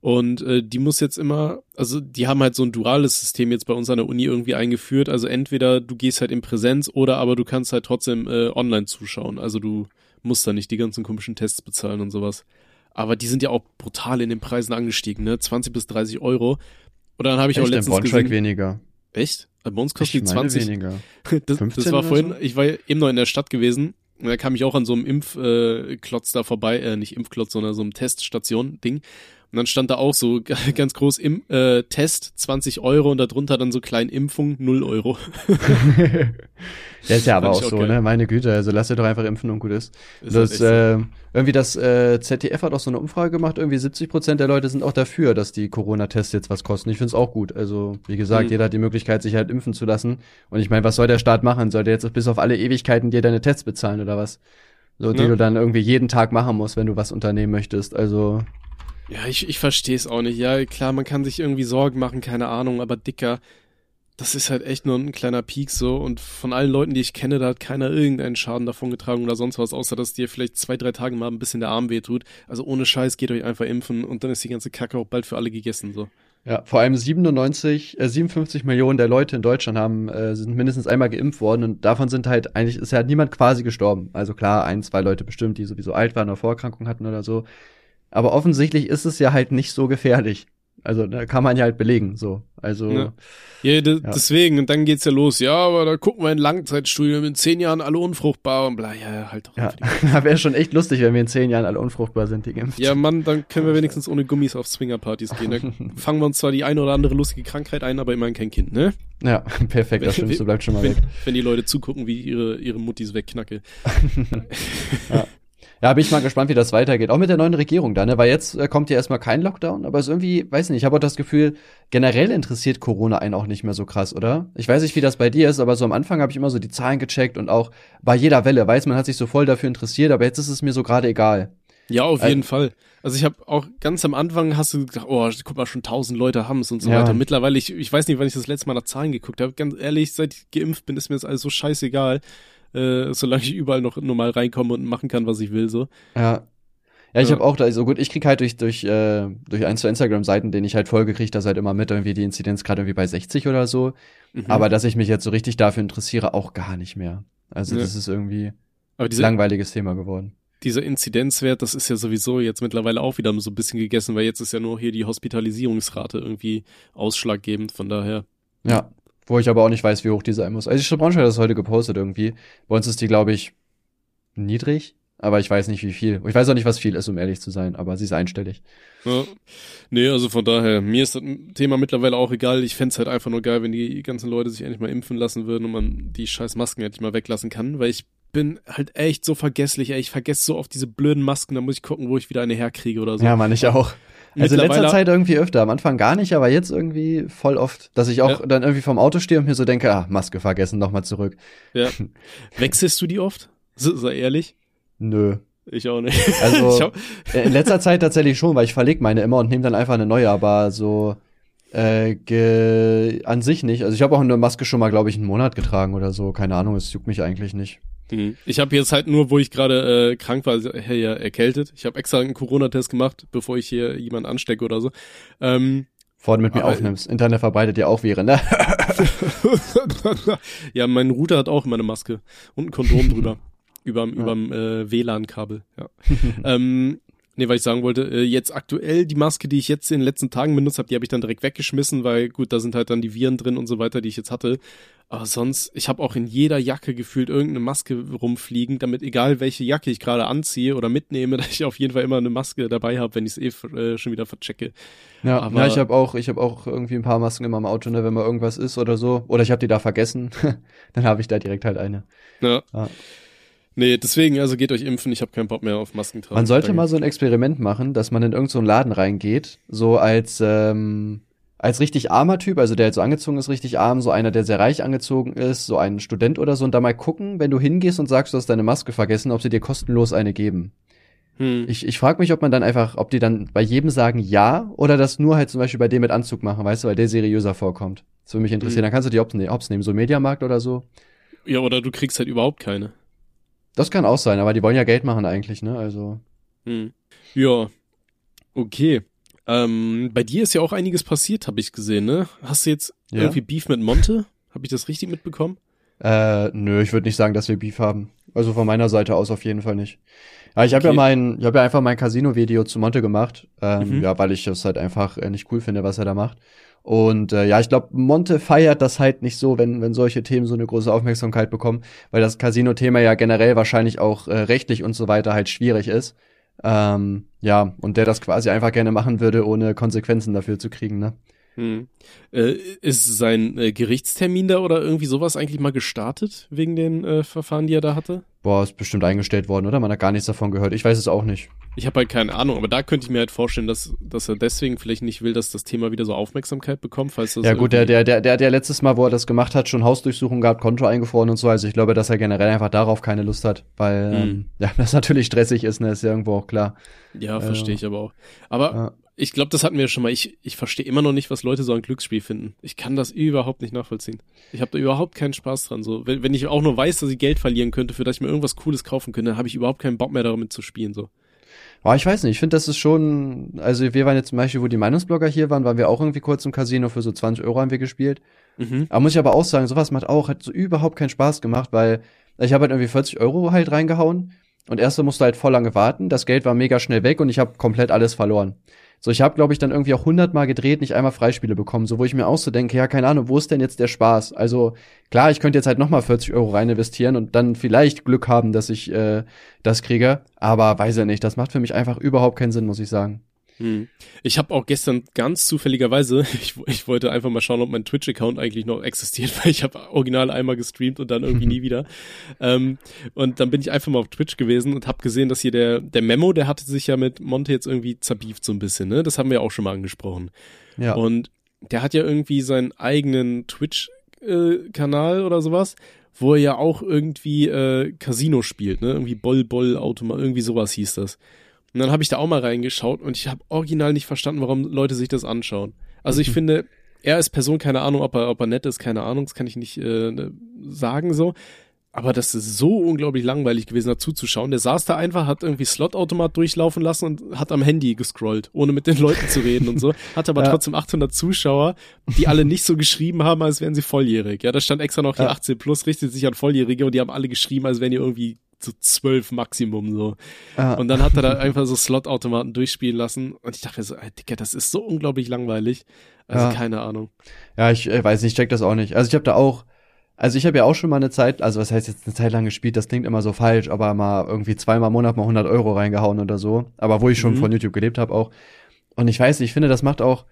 und äh, die muss jetzt immer, also die haben halt so ein duales System jetzt bei uns an der Uni irgendwie eingeführt. Also entweder du gehst halt in Präsenz oder aber du kannst halt trotzdem äh, online zuschauen. Also du musst da nicht die ganzen komischen Tests bezahlen und sowas. Aber die sind ja auch brutal in den Preisen angestiegen, ne? 20 bis 30 Euro. Oder dann habe ich Echt, auch letztens in Braunschweig gesehen, weniger. Echt? Bei uns kostet die 20. weniger. <laughs> das, das war vorhin, so? ich war eben noch in der Stadt gewesen und da kam ich auch an so einem Impfklotz äh, da vorbei, äh, nicht Impfklotz, sondern so einem Teststation-Ding. Und dann stand da auch so <laughs> ganz groß im äh, Test 20 Euro und darunter dann so klein Impfung 0 Euro. <laughs> <laughs> ja, ist ja aber auch so, geil. ne? Meine Güte, also lass dir doch einfach impfen und gut ist. ist das, halt äh, irgendwie das äh, ZDF hat auch so eine Umfrage gemacht, irgendwie 70 Prozent der Leute sind auch dafür, dass die Corona-Tests jetzt was kosten. Ich finde es auch gut. Also, wie gesagt, mhm. jeder hat die Möglichkeit, sich halt impfen zu lassen. Und ich meine, was soll der Staat machen? Soll der jetzt bis auf alle Ewigkeiten dir deine Tests bezahlen oder was? So, die ja. du dann irgendwie jeden Tag machen musst, wenn du was unternehmen möchtest. Also, ja, ich, ich verstehe es auch nicht. Ja, klar, man kann sich irgendwie Sorgen machen, keine Ahnung, aber dicker, das ist halt echt nur ein kleiner Peak so. Und von allen Leuten, die ich kenne, da hat keiner irgendeinen Schaden davon getragen oder sonst was, außer dass dir vielleicht zwei, drei Tage mal ein bisschen der Arm wehtut. Also ohne Scheiß geht euch einfach impfen und dann ist die ganze Kacke auch bald für alle gegessen so. Ja, vor allem 97, äh, 57 Millionen der Leute in Deutschland haben äh, sind mindestens einmal geimpft worden und davon sind halt eigentlich ist ja niemand quasi gestorben. Also klar, ein, zwei Leute bestimmt, die sowieso alt waren oder Vorerkrankungen hatten oder so. Aber offensichtlich ist es ja halt nicht so gefährlich. Also da kann man ja halt belegen, so. Also. Ja, ja, ja. deswegen, und dann geht's ja los. Ja, aber da gucken wir in Langzeitstudien, in zehn Jahren alle unfruchtbar und bla, ja, halt doch. Ja, da <laughs> wäre schon echt lustig, wenn wir in zehn Jahren alle unfruchtbar sind, die geimpft. Ja, Mann, dann können wir wenigstens ohne Gummis auf Swingerpartys gehen. Da <laughs> fangen wir uns zwar die eine oder andere lustige Krankheit ein, aber immerhin kein Kind, ne? Ja, <laughs> perfekt, das stimmt, so bleibt schon mal wenn, weg. Wenn die Leute zugucken, wie ihre, ihre Muttis wegknacke. ja. Ja, bin ich mal gespannt, wie das weitergeht. Auch mit der neuen Regierung da, ne? Weil jetzt äh, kommt ja erstmal kein Lockdown, aber es irgendwie, weiß nicht, ich habe auch das Gefühl, generell interessiert Corona einen auch nicht mehr so krass, oder? Ich weiß nicht, wie das bei dir ist, aber so am Anfang habe ich immer so die Zahlen gecheckt und auch bei jeder Welle, weiß man hat sich so voll dafür interessiert, aber jetzt ist es mir so gerade egal. Ja, auf jeden also, Fall. Also ich habe auch ganz am Anfang hast du gedacht, oh, guck mal, schon tausend Leute haben's und so ja. weiter. Mittlerweile, ich, ich weiß nicht, wann ich das letzte Mal nach Zahlen geguckt habe. Ganz ehrlich, seit ich geimpft bin, ist mir das alles so scheißegal äh, solange ich überall noch normal reinkomme und machen kann, was ich will, so. Ja. Ja, ich ja. habe auch da, so gut, ich krieg halt durch, durch, äh, durch ein, zwei Instagram-Seiten, denen ich halt folge, krieg das halt immer mit, irgendwie die Inzidenz gerade irgendwie bei 60 oder so. Mhm. Aber dass ich mich jetzt so richtig dafür interessiere, auch gar nicht mehr. Also ja. das ist irgendwie ein langweiliges Thema geworden. Dieser Inzidenzwert, das ist ja sowieso jetzt mittlerweile auch wieder so ein bisschen gegessen, weil jetzt ist ja nur hier die Hospitalisierungsrate irgendwie ausschlaggebend, von daher. Ja, wo ich aber auch nicht weiß, wie hoch die sein muss. Also ich Braunschweig hat das heute gepostet irgendwie. Bei uns ist die, glaube ich, niedrig, aber ich weiß nicht, wie viel. Ich weiß auch nicht, was viel ist, um ehrlich zu sein, aber sie ist einstellig. Ja. Nee, also von daher, mir ist das Thema mittlerweile auch egal. Ich fände halt einfach nur geil, wenn die ganzen Leute sich endlich mal impfen lassen würden und man die scheiß Masken endlich mal weglassen kann, weil ich bin halt echt so vergesslich, ey. Ich vergesse so oft diese blöden Masken, da muss ich gucken, wo ich wieder eine herkriege oder so. Ja, man, ich auch. Also in letzter Zeit irgendwie öfter. Am Anfang gar nicht, aber jetzt irgendwie voll oft. Dass ich auch ja. dann irgendwie vom Auto stehe und mir so denke, ah, Maske vergessen, nochmal zurück. Ja. <laughs> Wechselst du die oft? Sei ehrlich? Nö. Ich auch nicht. Also <laughs> in letzter Zeit tatsächlich schon, weil ich verlege meine immer und nehme dann einfach eine neue, aber so äh, an sich nicht. Also ich habe auch eine Maske schon mal, glaube ich, einen Monat getragen oder so. Keine Ahnung, es juckt mich eigentlich nicht. Mhm. Ich habe jetzt halt nur, wo ich gerade äh, krank war, also, hey, ja, erkältet. Ich habe extra einen Corona-Test gemacht, bevor ich hier jemanden anstecke oder so. Ähm, Vorhin mit mir aber, aufnimmst. Internet verbreitet ja auch Viren, ne? <laughs> ja, mein Router hat auch immer eine Maske und ein Kondom drüber. <laughs> überm, ja. überm äh, WLAN-Kabel, ja. <laughs> ähm, Nee, weil ich sagen wollte, äh, jetzt aktuell die Maske, die ich jetzt in den letzten Tagen benutzt habe, die habe ich dann direkt weggeschmissen, weil gut, da sind halt dann die Viren drin und so weiter, die ich jetzt hatte. Aber sonst, ich habe auch in jeder Jacke gefühlt irgendeine Maske rumfliegen, damit egal welche Jacke ich gerade anziehe oder mitnehme, <laughs> dass ich auf jeden Fall immer eine Maske dabei habe, wenn ich es eh äh, schon wieder verchecke. Ja, Aber, ja ich habe auch, ich habe auch irgendwie ein paar Masken in meinem Auto, ne, wenn mal irgendwas ist oder so. Oder ich habe die da vergessen, <laughs> dann habe ich da direkt halt eine. Ja. ja. Nee, deswegen, also geht euch impfen, ich habe keinen Bock mehr auf Masken tragen. Man sollte Danke. mal so ein Experiment machen, dass man in irgendeinen so Laden reingeht, so als, ähm, als richtig armer Typ, also der jetzt so angezogen ist, richtig arm, so einer, der sehr reich angezogen ist, so ein Student oder so, und da mal gucken, wenn du hingehst und sagst, du hast deine Maske vergessen, ob sie dir kostenlos eine geben. Hm. Ich, ich frage mich, ob man dann einfach, ob die dann bei jedem sagen ja oder das nur halt zum Beispiel bei dem mit Anzug machen, weißt du, weil der seriöser vorkommt. Das würde mich interessieren. Hm. Dann kannst du die Hops, ne, Hops nehmen, so Mediamarkt oder so. Ja, oder du kriegst halt überhaupt keine. Das kann auch sein, aber die wollen ja Geld machen eigentlich, ne? Also. Hm. Ja. Okay. Ähm, bei dir ist ja auch einiges passiert, habe ich gesehen, ne? Hast du jetzt ja? irgendwie Beef mit Monte? Habe ich das richtig mitbekommen? Äh, nö, ich würde nicht sagen, dass wir Beef haben. Also von meiner Seite aus auf jeden Fall nicht. Ja, ich habe okay. ja mein, ich habe ja einfach mein Casino-Video zu Monte gemacht, ähm, mhm. ja, weil ich es halt einfach äh, nicht cool finde, was er da macht. Und äh, ja, ich glaube, Monte feiert das halt nicht so, wenn, wenn solche Themen so eine große Aufmerksamkeit bekommen, weil das Casino-Thema ja generell wahrscheinlich auch äh, rechtlich und so weiter halt schwierig ist. Ähm, ja, und der das quasi einfach gerne machen würde, ohne Konsequenzen dafür zu kriegen, ne? Hm. Äh, ist sein äh, Gerichtstermin da oder irgendwie sowas eigentlich mal gestartet wegen den äh, Verfahren, die er da hatte? Boah, ist bestimmt eingestellt worden, oder? Man hat gar nichts davon gehört. Ich weiß es auch nicht. Ich habe halt keine Ahnung, aber da könnte ich mir halt vorstellen, dass, dass er deswegen vielleicht nicht will, dass das Thema wieder so Aufmerksamkeit bekommt, falls das Ja gut, der, der, der, der, der letztes Mal, wo er das gemacht hat, schon Hausdurchsuchung gehabt, Konto eingefroren und so. Also ich glaube, dass er generell einfach darauf keine Lust hat, weil hm. ähm, <laughs> ja, das natürlich stressig ist, ne, ist ja irgendwo auch klar. Ja, verstehe äh, ich aber auch. Aber ja ich glaube, das hatten wir schon mal. Ich, ich verstehe immer noch nicht, was Leute so ein Glücksspiel finden. Ich kann das überhaupt nicht nachvollziehen. Ich habe da überhaupt keinen Spaß dran. So, wenn, wenn ich auch nur weiß, dass ich Geld verlieren könnte, für das ich mir irgendwas Cooles kaufen könnte, habe ich überhaupt keinen Bock mehr damit zu spielen. So. Boah, ich weiß nicht. Ich finde, das ist schon. Also wir waren jetzt zum Beispiel, wo die Meinungsblogger hier waren, waren wir auch irgendwie kurz im Casino für so 20 Euro haben wir gespielt. Mhm. Aber muss ich aber auch sagen, sowas macht auch hat so überhaupt keinen Spaß gemacht, weil ich habe halt irgendwie 40 Euro halt reingehauen und erst musste halt voll lange warten. Das Geld war mega schnell weg und ich habe komplett alles verloren. So, ich habe, glaube ich, dann irgendwie auch hundertmal gedreht, nicht einmal Freispiele bekommen, so wo ich mir auch so denke, ja, keine Ahnung, wo ist denn jetzt der Spaß? Also klar, ich könnte jetzt halt nochmal 40 Euro rein investieren und dann vielleicht Glück haben, dass ich äh, das kriege, aber weiß ja nicht, das macht für mich einfach überhaupt keinen Sinn, muss ich sagen. Hm. Ich habe auch gestern ganz zufälligerweise, <laughs> ich, ich wollte einfach mal schauen, ob mein Twitch-Account eigentlich noch existiert, <laughs> weil ich habe original einmal gestreamt und dann irgendwie nie <laughs> wieder. Ähm, und dann bin ich einfach mal auf Twitch gewesen und habe gesehen, dass hier der, der Memo, der hatte sich ja mit Monte jetzt irgendwie zerbieft so ein bisschen, ne? Das haben wir auch schon mal angesprochen. Ja. Und der hat ja irgendwie seinen eigenen Twitch-Kanal äh, oder sowas, wo er ja auch irgendwie äh, Casino spielt, ne? Irgendwie Boll, Boll, Automat, irgendwie sowas hieß das. Und dann habe ich da auch mal reingeschaut und ich habe original nicht verstanden, warum Leute sich das anschauen. Also ich mhm. finde, er als Person, keine Ahnung, ob er, ob er nett ist, keine Ahnung, das kann ich nicht äh, ne, sagen so. Aber das ist so unglaublich langweilig gewesen, da zuzuschauen. Der saß da einfach, hat irgendwie Slotautomat durchlaufen lassen und hat am Handy gescrollt, ohne mit den Leuten zu reden und so. Hat aber <laughs> ja. trotzdem 800 Zuschauer, die alle nicht so geschrieben haben, als wären sie volljährig. Ja, da stand extra noch hier ja. 18 plus, richtet sich an Volljährige und die haben alle geschrieben, als wären die irgendwie so zwölf Maximum so. Ah. Und dann hat er da <laughs> einfach so Slot-Automaten durchspielen lassen und ich dachte mir so, ey, Digga, das ist so unglaublich langweilig. Also ja. keine Ahnung. Ja, ich äh, weiß nicht, ich check das auch nicht. Also ich habe da auch, also ich habe ja auch schon mal eine Zeit, also was heißt jetzt eine Zeit lang gespielt, das klingt immer so falsch, aber mal irgendwie zweimal im Monat mal 100 Euro reingehauen oder so. Aber wo ich schon mhm. von YouTube gelebt habe auch. Und ich weiß, ich finde, das macht auch,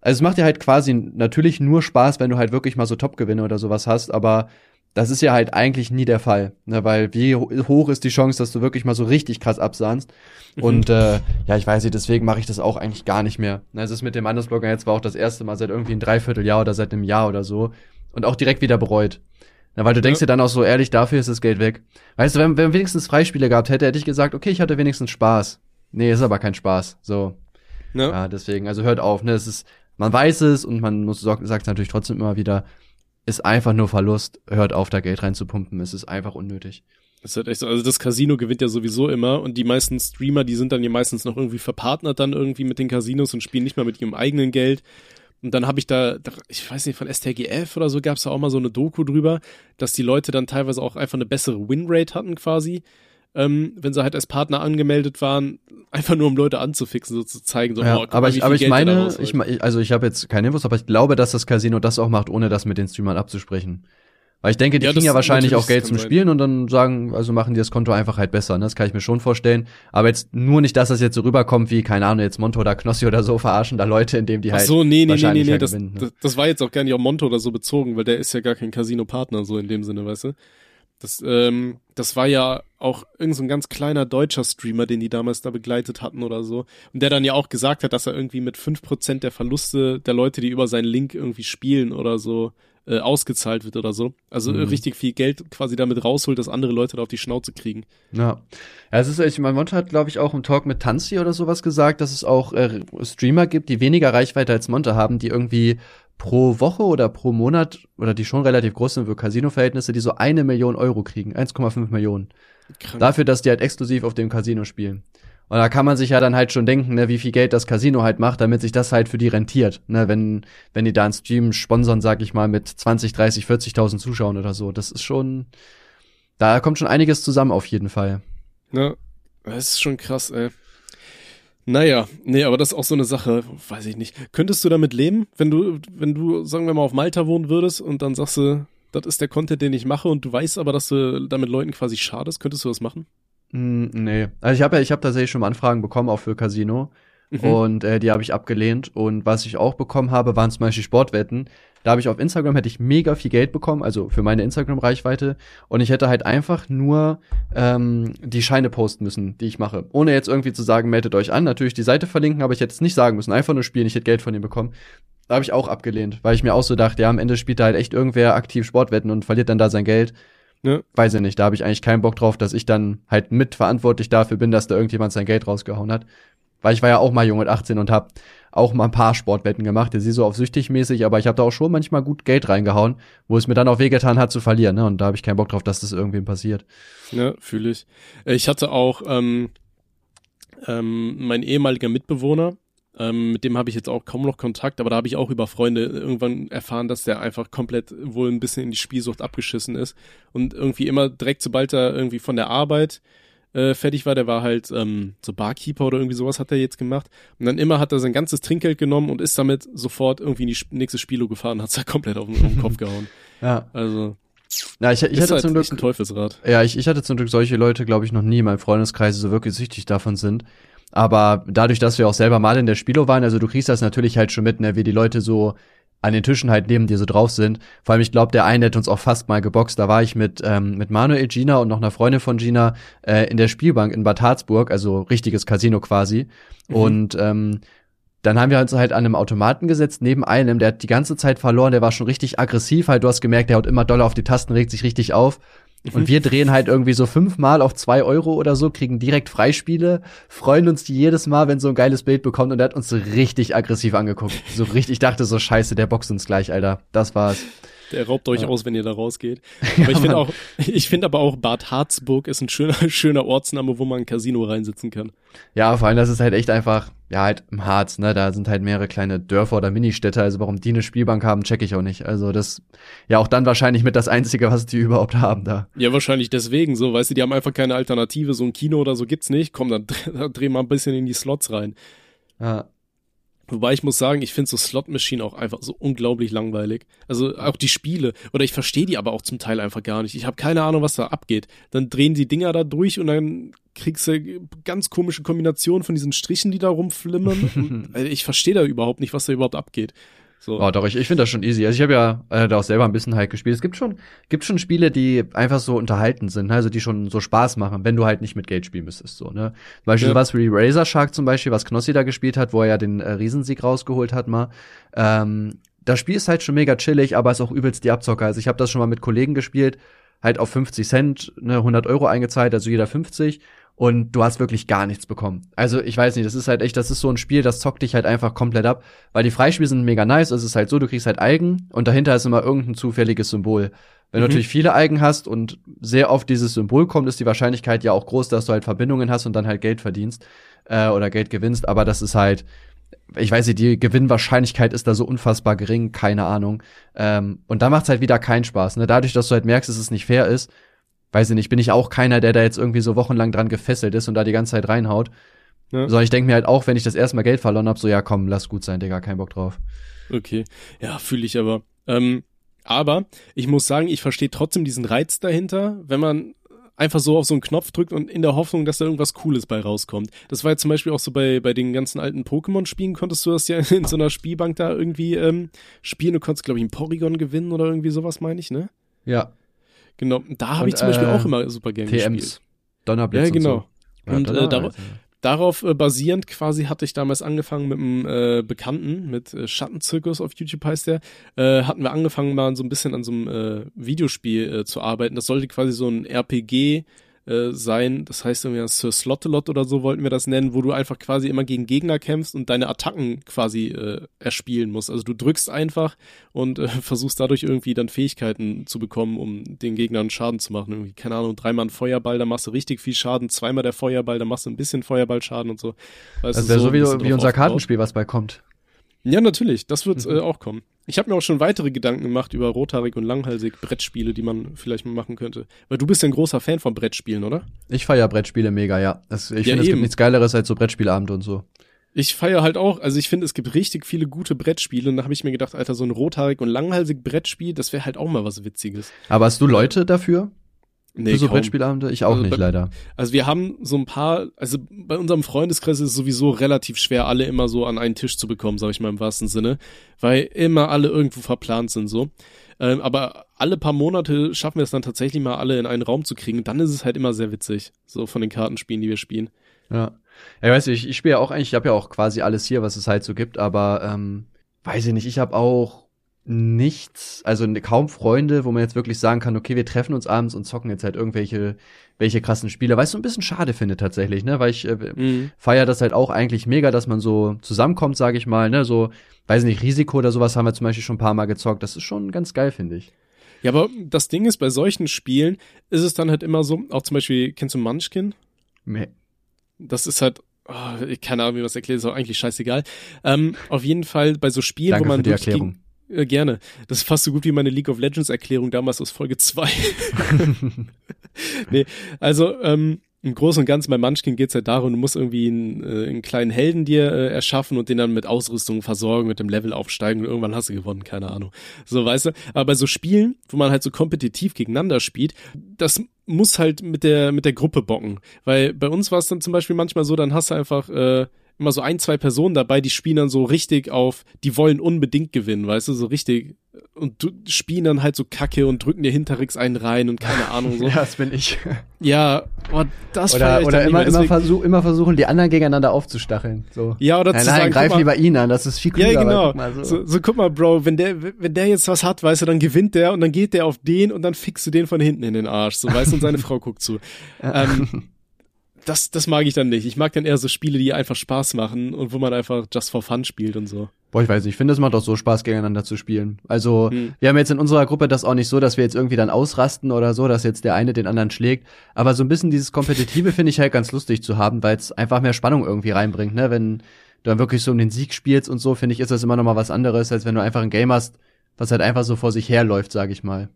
also es macht dir halt quasi natürlich nur Spaß, wenn du halt wirklich mal so Top-Gewinne oder sowas hast, aber das ist ja halt eigentlich nie der Fall, ne, weil wie hoch ist die Chance, dass du wirklich mal so richtig krass absahnst? Mhm. Und äh, ja, ich weiß nicht, deswegen mache ich das auch eigentlich gar nicht mehr. Ne, es ist mit dem Andersblogger jetzt war auch das erste Mal seit irgendwie ein Dreivierteljahr oder seit einem Jahr oder so und auch direkt wieder bereut. Na, weil du denkst ja. dir dann auch so ehrlich, dafür ist das Geld weg. Weißt du, wenn, wenn wenigstens Freispiele gehabt hätte, hätte ich gesagt, okay, ich hatte wenigstens Spaß. Nee, ist aber kein Spaß. So. Ja, ja deswegen, also hört auf, ne? Es ist, man weiß es und man muss sagt es natürlich trotzdem immer wieder, ist einfach nur Verlust. Hört auf, da Geld reinzupumpen. Es ist einfach unnötig. Das ist halt echt so. Also das Casino gewinnt ja sowieso immer und die meisten Streamer, die sind dann ja meistens noch irgendwie verpartnert dann irgendwie mit den Casinos und spielen nicht mal mit ihrem eigenen Geld. Und dann habe ich da, ich weiß nicht, von STGF oder so gab es da auch mal so eine Doku drüber, dass die Leute dann teilweise auch einfach eine bessere Winrate hatten quasi, ähm, wenn sie halt als Partner angemeldet waren, einfach nur um Leute anzufixen, so zu zeigen, so, ja, oh, aber mal, ich, aber ich meine, ich, also ich habe jetzt keine Infos, aber ich glaube, dass das Casino das auch macht, ohne das mit den Streamern abzusprechen. Weil ich denke, die ja, kriegen ja wahrscheinlich auch Geld zum sein. Spielen und dann sagen, also machen die das Konto einfach halt besser. Ne? Das kann ich mir schon vorstellen. Aber jetzt nur nicht, dass das jetzt so rüberkommt wie, keine Ahnung, jetzt Monto oder Knossi oder so verarschen da Leute, indem die halt. Ach so, nee, nee, nee, nee, nee. Das, gewinnen, ne? das, war jetzt auch gar nicht auf Monto oder so bezogen, weil der ist ja gar kein Casino-Partner, so in dem Sinne, weißt du? Das, ähm, das war ja auch irgend so ein ganz kleiner deutscher Streamer, den die damals da begleitet hatten oder so. Und der dann ja auch gesagt hat, dass er irgendwie mit fünf Prozent der Verluste der Leute, die über seinen Link irgendwie spielen oder so, äh, ausgezahlt wird oder so. Also mhm. richtig viel Geld quasi damit rausholt, dass andere Leute da auf die Schnauze kriegen. Ja. Ja, es ist echt, mein Monte hat, glaube ich, auch im Talk mit Tanzi oder sowas gesagt, dass es auch äh, Streamer gibt, die weniger Reichweite als Monte haben, die irgendwie pro Woche oder pro Monat oder die schon relativ groß sind für Casino-Verhältnisse, die so eine Million Euro kriegen, 1,5 Millionen. Krank. Dafür, dass die halt exklusiv auf dem Casino spielen. Und da kann man sich ja dann halt schon denken, ne, wie viel Geld das Casino halt macht, damit sich das halt für die rentiert. Ne, wenn, wenn die da einen Stream sponsern, sag ich mal, mit 20, 30, 40.000 Zuschauern oder so. Das ist schon, da kommt schon einiges zusammen auf jeden Fall. Ja, das ist schon krass, ey. Naja, nee, aber das ist auch so eine Sache, weiß ich nicht. Könntest du damit leben, wenn du, wenn du, sagen wir mal, auf Malta wohnen würdest und dann sagst du, das ist der Content, den ich mache und du weißt aber, dass du damit Leuten quasi schadest, könntest du das machen? Mm, nee. Also ich habe ja, ich habe tatsächlich schon Anfragen bekommen, auch für Casino. Mhm. Und äh, die habe ich abgelehnt. Und was ich auch bekommen habe, waren zum Beispiel Sportwetten. Da habe ich auf Instagram hätte ich mega viel Geld bekommen, also für meine Instagram-Reichweite. Und ich hätte halt einfach nur ähm, die Scheine posten müssen, die ich mache. Ohne jetzt irgendwie zu sagen, meldet euch an. Natürlich die Seite verlinken, aber ich hätte es nicht sagen müssen. Einfach nur spielen, ich hätte Geld von ihm bekommen. Da habe ich auch abgelehnt, weil ich mir auch so dachte, ja, am Ende spielt da halt echt irgendwer aktiv Sportwetten und verliert dann da sein Geld. Ne? Weiß ich nicht, da habe ich eigentlich keinen Bock drauf, dass ich dann halt mitverantwortlich dafür bin, dass da irgendjemand sein Geld rausgehauen hat. Weil ich war ja auch mal jung mit 18 und habe auch mal ein paar Sportwetten gemacht. Die so auf süchtig mäßig, aber ich habe da auch schon manchmal gut Geld reingehauen, wo es mir dann auch wehgetan hat zu verlieren. Ne? Und da habe ich keinen Bock drauf, dass das irgendwem passiert. Ja, fühle ich. Ich hatte auch ähm, ähm, mein ehemaliger Mitbewohner, ähm, mit dem habe ich jetzt auch kaum noch Kontakt, aber da habe ich auch über Freunde irgendwann erfahren, dass der einfach komplett wohl ein bisschen in die Spielsucht abgeschissen ist. Und irgendwie immer direkt, sobald er irgendwie von der Arbeit äh, fertig war, der war halt ähm, so Barkeeper oder irgendwie sowas hat er jetzt gemacht. Und dann immer hat er sein ganzes Trinkgeld genommen und ist damit sofort irgendwie in die nächste Spielo gefahren, hat es halt komplett auf den, auf den Kopf gehauen. <laughs> ja. Also. Ja, ich, ich hatte halt zum Glück ein Teufelsrad. Ja, ich, ich hatte zum Glück solche Leute, glaube ich, noch nie in meinem Freundeskreis, so wirklich süchtig davon sind. Aber dadurch, dass wir auch selber mal in der Spielo waren, also du kriegst das natürlich halt schon mit, ne, wie die Leute so an den Tischen halt neben dir so drauf sind. Vor allem, ich glaube, der eine hat uns auch fast mal geboxt. Da war ich mit, ähm, mit Manuel Gina und noch einer Freundin von Gina äh, in der Spielbank in Bad Harzburg, also richtiges Casino quasi. Mhm. Und ähm, dann haben wir uns halt an einem Automaten gesetzt, neben einem, der hat die ganze Zeit verloren, der war schon richtig aggressiv, halt, du hast gemerkt, der haut immer doll auf die Tasten, regt sich richtig auf. Und wir drehen halt irgendwie so fünfmal auf zwei Euro oder so, kriegen direkt Freispiele, freuen uns die jedes Mal, wenn so ein geiles Bild bekommt und er hat uns so richtig aggressiv angeguckt. So richtig, ich dachte so, scheiße, der boxt uns gleich, Alter. Das war's. Der raubt euch ja. aus, wenn ihr da rausgeht. <laughs> Aber ich finde auch, ich finde aber auch Bad Harzburg ist ein schöner, <laughs> schöner Ortsname, wo man ein Casino reinsitzen kann. Ja, vor allem, das ist halt echt einfach, ja, halt im Harz, ne, da sind halt mehrere kleine Dörfer oder Ministädte, also warum die eine Spielbank haben, check ich auch nicht. Also das, ja, auch dann wahrscheinlich mit das Einzige, was die <laughs> überhaupt haben da. Ja, wahrscheinlich deswegen so, weißt du, die haben einfach keine Alternative, so ein Kino oder so gibt's nicht, komm, dann, dann dreh mal ein bisschen in die Slots rein. Ja. Wobei ich muss sagen, ich finde so Slot Machine auch einfach so unglaublich langweilig. Also auch die Spiele. Oder ich verstehe die aber auch zum Teil einfach gar nicht. Ich habe keine Ahnung, was da abgeht. Dann drehen die Dinger da durch und dann kriegst du ganz komische Kombinationen von diesen Strichen, die da rumflimmern. <laughs> also ich verstehe da überhaupt nicht, was da überhaupt abgeht. So. Oh, doch, ich, ich finde das schon easy. Also ich habe ja äh, da auch selber ein bisschen halt gespielt. Es gibt schon, gibt schon Spiele, die einfach so unterhalten sind, ne? also die schon so Spaß machen, wenn du halt nicht mit Geld spielen müsstest. So, ne? Zum Beispiel Ja. was wie Razor Shark zum Beispiel, was Knossi da gespielt hat, wo er ja den äh, Riesensieg rausgeholt hat mal. Ähm, das Spiel ist halt schon mega chillig, aber ist auch übelst die Abzocker. Also ich habe das schon mal mit Kollegen gespielt, halt auf 50 Cent, ne, 100 Euro eingezahlt, also jeder 50 und du hast wirklich gar nichts bekommen. Also ich weiß nicht, das ist halt echt, das ist so ein Spiel, das zockt dich halt einfach komplett ab, weil die Freispiele sind mega nice, es ist halt so, du kriegst halt Eigen und dahinter ist immer irgendein zufälliges Symbol. Wenn du Mhm. natürlich viele Eigen hast und sehr oft dieses Symbol kommt, ist die Wahrscheinlichkeit ja auch groß, dass du halt Verbindungen hast und dann halt Geld verdienst äh, oder Geld gewinnst, aber das ist halt ich weiß nicht, die Gewinnwahrscheinlichkeit ist da so unfassbar gering, keine Ahnung. Ähm, und da macht's halt wieder keinen Spaß. Ne? Dadurch, dass du halt merkst, dass es nicht fair ist, weiß ich nicht, bin ich auch keiner, der da jetzt irgendwie so wochenlang dran gefesselt ist und da die ganze Zeit reinhaut. Ja. Sondern ich denke mir halt auch, wenn ich das erste Mal Geld verloren hab, so ja komm, lass gut sein, Digga, kein Bock drauf. Okay, ja, fühle ich aber. Ähm, aber ich muss sagen, ich verstehe trotzdem diesen Reiz dahinter, wenn man einfach so auf so einen Knopf drückt und in der Hoffnung, dass da irgendwas Cooles bei rauskommt. Das war jetzt zum Beispiel auch so bei, bei den ganzen alten Pokémon-Spielen, konntest du das ja <laughs> in so einer Spielbank da irgendwie ähm, spielen. Du konntest, glaube ich, einen Porygon gewinnen oder irgendwie sowas, meine ich, ne? Ja, Genau, da habe ich zum Beispiel äh, auch immer super gern gespielt. TMs. Donnerblitz Ja, genau. und so. Ja, Und, äh, Donnerblitz, darauf- äh, basierend quasi hatte ich damals angefangen mit einem äh, Bekannten, mit äh, Schattenzirkus auf YouTube heißt der, äh, hatten wir angefangen mal so ein bisschen an so einem Videospiel zu arbeiten. Das sollte quasi so ein RPG äh, sein, das heißt irgendwie Sir Slottelot oder so wollten wir das nennen, wo du einfach quasi immer gegen Gegner kämpfst und deine Attacken quasi äh, erspielen musst. Also du drückst einfach und äh, <laughs> versuchst dadurch irgendwie dann Fähigkeiten zu bekommen, um den Gegnern Schaden zu machen. Irgendwie, keine Ahnung, dreimal ein Feuerball, da machst du richtig viel Schaden, zweimal der Feuerball, da machst du ein bisschen Feuerballschaden und so. Weißt wäre so, ein wie, wie unser. Kartenspiel, was bald kommt. Ja, natürlich, das wird Mhm. äh, auch kommen. Ich habe mir auch schon weitere Gedanken gemacht über rothaarig und langhalsig Brettspiele, die man vielleicht mal machen könnte. Weil du bist ja ein großer Fan von Brettspielen, oder? Ich feier Brettspiele mega, ja. Das, ich Ja, finde, es gibt nichts Geileres als so Brettspielabende und so. Ich feiere halt auch, also ich finde, es gibt richtig viele gute Brettspiele und da habe ich mir gedacht, Alter, so ein rothaarig und langhalsig Brettspiel, das wäre halt auch mal was Witziges. Aber hast du Leute dafür? Nee, für so kaum. Brettspielabende? Ich auch Also nicht, bei- leider. Also wir haben so ein paar, also bei unserem Freundeskreis ist es sowieso relativ schwer, alle immer so an einen Tisch zu bekommen, sage ich mal im wahrsten Sinne, weil immer alle irgendwo verplant sind so. Ähm, aber alle paar Monate schaffen wir es dann tatsächlich mal alle in einen Raum zu kriegen. Dann ist es halt immer sehr witzig, so von den Kartenspielen, die wir spielen. Ja. Ja, weißt du, ich, ich spiele ja auch eigentlich, ich habe ja auch quasi alles hier, was es halt so gibt, aber ähm, weiß ich nicht, ich habe auch nichts, also kaum Freunde, wo man jetzt wirklich sagen kann, okay, wir treffen uns abends und zocken jetzt halt irgendwelche welche krassen Spiele, weil ich so ein bisschen schade finde tatsächlich, ne, weil ich äh, Mhm. feier das halt auch eigentlich mega, dass man so zusammenkommt, sage ich mal, ne, so, weiß nicht, Risiko oder sowas haben wir zum Beispiel schon ein paar Mal gezockt, das ist schon ganz geil, finde ich. Ja, aber das Ding ist, bei solchen Spielen ist es dann halt immer so, auch zum Beispiel, kennst du Munchkin? Nee. Das ist halt, oh, ich keine Ahnung, wie man das erklärt, ist auch eigentlich scheißegal. Ähm, auf jeden Fall bei so Spielen, Danke wo man für die Erklärung. Gegen, äh, gerne. Das ist fast so gut wie meine League of Legends Erklärung damals aus Folge 2. <laughs> nee, also ähm, im Großen und Ganzen bei Munchkin geht's halt darum, du musst irgendwie einen, äh, einen kleinen Helden dir äh, erschaffen und den dann mit Ausrüstung versorgen, mit dem Level aufsteigen und irgendwann hast du gewonnen, keine Ahnung. So, weißt du? Aber bei so Spielen, wo man halt so kompetitiv gegeneinander spielt, das muss halt mit der, mit der Gruppe bocken. Weil bei uns war es dann zum Beispiel manchmal so, dann hast du einfach äh, immer so ein, zwei Personen dabei, die spielen dann so richtig auf, die wollen unbedingt gewinnen, weißt du, so richtig und du spielen dann halt so Kacke und drücken dir hinterrücks einen rein und keine Ahnung so. <laughs> Ja, das bin ich. Ja, oh, das Oder, oder immer, immer, versuch, immer versuchen, die anderen gegeneinander aufzustacheln. So. Ja, oder Nein, zu nein, sagen, greif mal, lieber ihn an, das ist viel klüger. Ja, genau. guck Mal, so. so. So, guck mal, Bro, wenn der, wenn der jetzt was hat, weißt du, dann gewinnt der und dann geht der auf den und dann fickst du den von hinten in den Arsch, so weißt du, und seine <laughs> Frau guckt zu. Ähm, <laughs> das, das mag ich dann nicht. Ich mag dann eher so Spiele, die einfach Spaß machen und wo man einfach just for fun spielt und so. Boah, ich weiß nicht, ich finde, es macht auch so Spaß, gegeneinander zu spielen. Also, Hm. wir haben jetzt in unserer Gruppe das auch nicht so, dass wir jetzt irgendwie dann ausrasten oder so, dass jetzt der eine den anderen schlägt. Aber so ein bisschen dieses Kompetitive finde ich halt ganz lustig zu haben, weil es einfach mehr Spannung irgendwie reinbringt, ne? Wenn du dann wirklich so um den Sieg spielst und so, finde ich, ist das immer noch mal was anderes, als wenn du einfach ein Game hast, was halt einfach so vor sich herläuft, sag ich mal.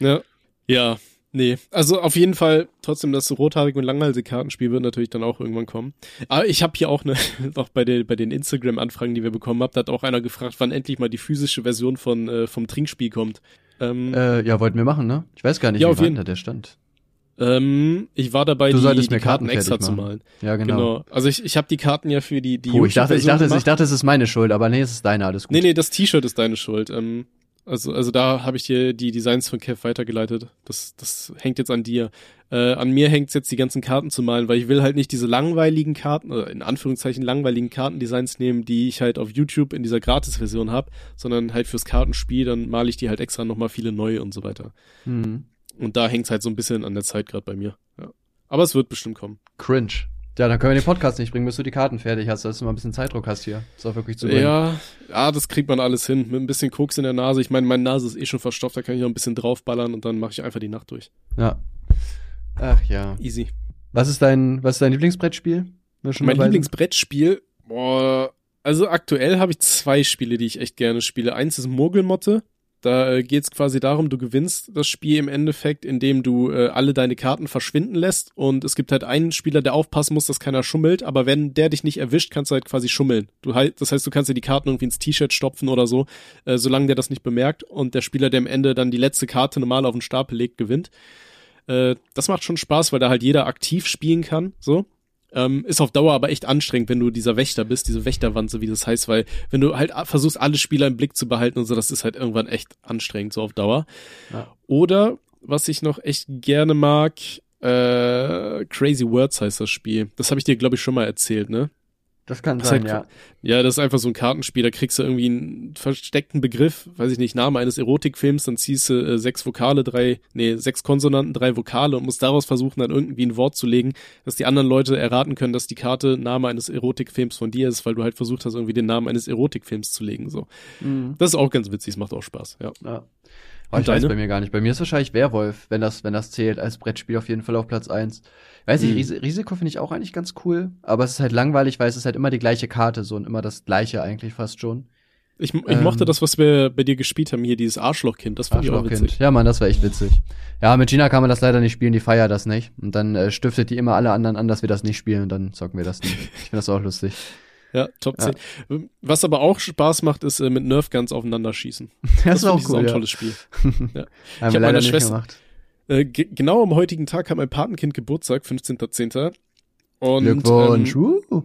Ja. Ja. Nee, also auf jeden Fall trotzdem das rothaarig und langhalsige Kartenspiel wird natürlich dann auch irgendwann kommen. Aber ich habe hier auch <laughs> eine, noch bei, den bei den Instagram-Anfragen, die wir bekommen haben, da hat auch einer gefragt, wann endlich mal die physische Version von äh, vom Trinkspiel kommt. Ähm, Äh, ja, wollten wir machen, ne? Ich weiß gar nicht, Ja, wie auf jeden- da der stand. Ähm, ich war dabei, Du die, solltest die mir Karten Karten extra zu malen. Ja, genau. Genau. Also ich, ich habe die Karten ja für die die Puh, ich dachte, ich dachte, ich gemacht. dachte, es ist meine Schuld, aber nee, es ist deine, alles gut. Nee, nee, das T-Shirt ist deine Schuld. Ähm, also, also da habe ich dir die Designs von Kev weitergeleitet. Das, das hängt jetzt an dir. Äh, an mir hängt's jetzt, die ganzen Karten zu malen, weil ich will halt nicht diese langweiligen Karten, oder in Anführungszeichen langweiligen Kartendesigns nehmen, die ich halt auf YouTube in dieser Gratis-Version habe, sondern halt fürs Kartenspiel, dann male ich die halt extra nochmal viele neue und so weiter. Mhm. Und da hängt's halt so ein bisschen an der Zeit gerade bei mir. Ja. Aber es wird bestimmt kommen. Cringe. Ja, dann können wir den Podcast nicht bringen, bis du die Karten fertig hast, dass du mal ein bisschen Zeitdruck hast hier. Ist auch wirklich zu bringen. Ja, ja, das kriegt man alles hin. Mit ein bisschen Koks in der Nase. Ich meine, meine Nase ist eh schon verstopft, da kann ich noch ein bisschen draufballern und dann mache ich einfach die Nacht durch. Ja. Ach ja. Easy. Was ist dein, was ist dein Lieblingsbrettspiel? Mein? Lieblingsbrettspiel, boah, also aktuell habe ich zwei Spiele, die ich echt gerne spiele. Eins ist Murgelmotte. Da äh, geht es quasi darum, du gewinnst das Spiel im Endeffekt, indem du äh, alle deine Karten verschwinden lässt. Und es gibt halt einen Spieler, der aufpassen muss, dass keiner schummelt. Aber wenn der dich nicht erwischt, kannst du halt quasi schummeln. Du halt, das heißt, du kannst dir die Karten irgendwie ins T-Shirt stopfen oder so, äh, solange der das nicht bemerkt. Und der Spieler, der am Ende dann die letzte Karte normal auf den Stapel legt, gewinnt. Äh, das macht schon Spaß, weil da halt jeder aktiv spielen kann. So. Ähm, ist auf Dauer aber echt anstrengend, wenn du dieser Wächter bist, diese Wächterwand, so wie das heißt, weil wenn du halt versuchst, alle Spieler im Blick zu behalten und so, das ist halt irgendwann echt anstrengend, so auf Dauer. Ja. Oder, was ich noch echt gerne mag, äh, Crazy Words heißt das Spiel. Das habe ich dir, glaube ich, schon mal erzählt, ne? Das kann Das sein, ist halt- ja. Ja, das ist einfach so ein Kartenspiel, da kriegst du irgendwie einen versteckten Begriff, weiß ich nicht, Name eines Erotikfilms, dann ziehst du äh, sechs Vokale, drei, nee, sechs Konsonanten, drei Vokale und musst daraus versuchen, dann irgendwie ein Wort zu legen, dass die anderen Leute erraten können, dass die Karte Name eines Erotikfilms von dir ist, weil du halt versucht hast, irgendwie den Namen eines Erotikfilms zu legen, so. Mhm. Das ist auch ganz witzig, es macht auch Spaß, ja. ja. Oh, ich weiß bei mir gar nicht. Bei mir ist wahrscheinlich Werwolf, wenn das, wenn das zählt, als Brettspiel auf jeden Fall auf Platz eins. Weiß ich, Mhm. Ris Risiko finde ich auch eigentlich ganz cool, aber es ist halt langweilig, weil es ist halt immer die gleiche Karte so und immer das gleiche eigentlich fast schon. Ich, ich Ähm. mochte das, was wir bei dir gespielt haben, hier, dieses Arschlochkind, das fand ich auch Arschlochkind. witzig. Ja, Mann, das war echt witzig. Ja, mit Gina kann man das leider nicht spielen, die feiert das nicht. Und dann äh, stiftet die immer alle anderen an, dass wir das nicht spielen und dann zocken wir das nicht. Ich finde das auch lustig. Ja, Top Ja. 10. Was aber auch Spaß macht, ist äh, mit Nerfguns aufeinander schießen. <laughs> Das, ist auch finde ich, cool. ein ja. tolles Spiel. <laughs> Haben wir hab leider meiner nicht Schwester-. Äh, ge genau am heutigen Tag hat mein Patenkind Geburtstag, 15.10. Und Glückwunsch. Ähm, uh.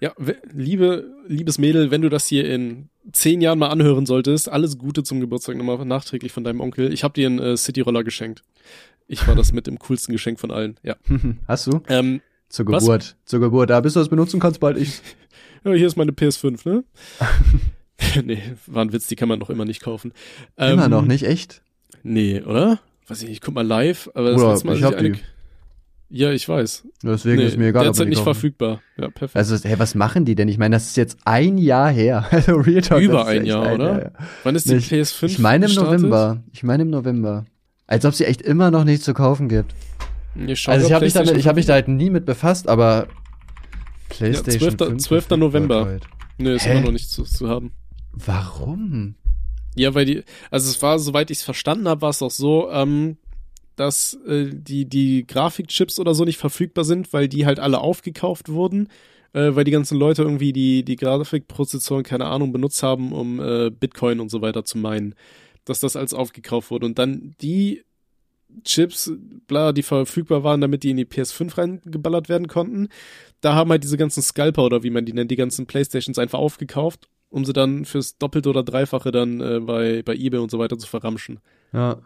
ja, liebe, liebes Mädel, wenn du das hier in zehn Jahren mal anhören solltest, alles Gute zum Geburtstag nochmal nachträglich von deinem Onkel. Ich habe dir einen äh, City-Roller geschenkt. Ich war das mit dem coolsten Geschenk von allen. Ja. <laughs> Hast du? Ähm, Zur Was? Geburt. Zur Geburt. Da bis du das benutzen kannst, bald ich. <laughs> ja, hier ist meine PS5, ne? <laughs> nee, war ein Witz, die kann man noch immer nicht kaufen. Immer Ähm, noch nicht, echt? Nee, oder? Weiß ich nicht, ich guck mal live, aber das Bruder, letzte Mal, ich hab eine- die. Ja, ich weiß. Deswegen Nee, ist mir egal. Derzeit nicht kaufen. verfügbar. Ja, perfekt. Also, hey, was machen die denn? Ich meine, das ist jetzt ein Jahr her. <laughs> Also, Real Talk. Über das ist ein echt Jahr, oder? her. Wann ist die nicht. PS5 Ich meine im gestartet? November. Ich meine im November. Als ob sie echt immer noch nichts zu kaufen gibt. Ich schau Also, ich habe mich, damit- ich hab mich da halt nie mit befasst, aber PlayStation 12. 5 12. November. heute. Nee, ist Hä? immer noch nicht zu, zu haben. Warum? Ja, weil die, also es war, soweit ich es verstanden habe, war es auch so, ähm, dass äh, die, die Grafikchips oder so nicht verfügbar sind, weil die halt alle aufgekauft wurden, äh, weil die ganzen Leute irgendwie die, die Grafikprozessoren, keine Ahnung, benutzt haben, um äh, Bitcoin und so weiter zu meinen. Dass das als aufgekauft wurde. Und dann die Chips, bla, die verfügbar waren, damit die in die PS5 reingeballert werden konnten, da haben halt diese ganzen Scalper oder wie man die nennt, die ganzen Playstations einfach aufgekauft, um sie dann fürs Doppelte oder Dreifache dann äh, bei, bei Ebay und so weiter zu verramschen. Ja.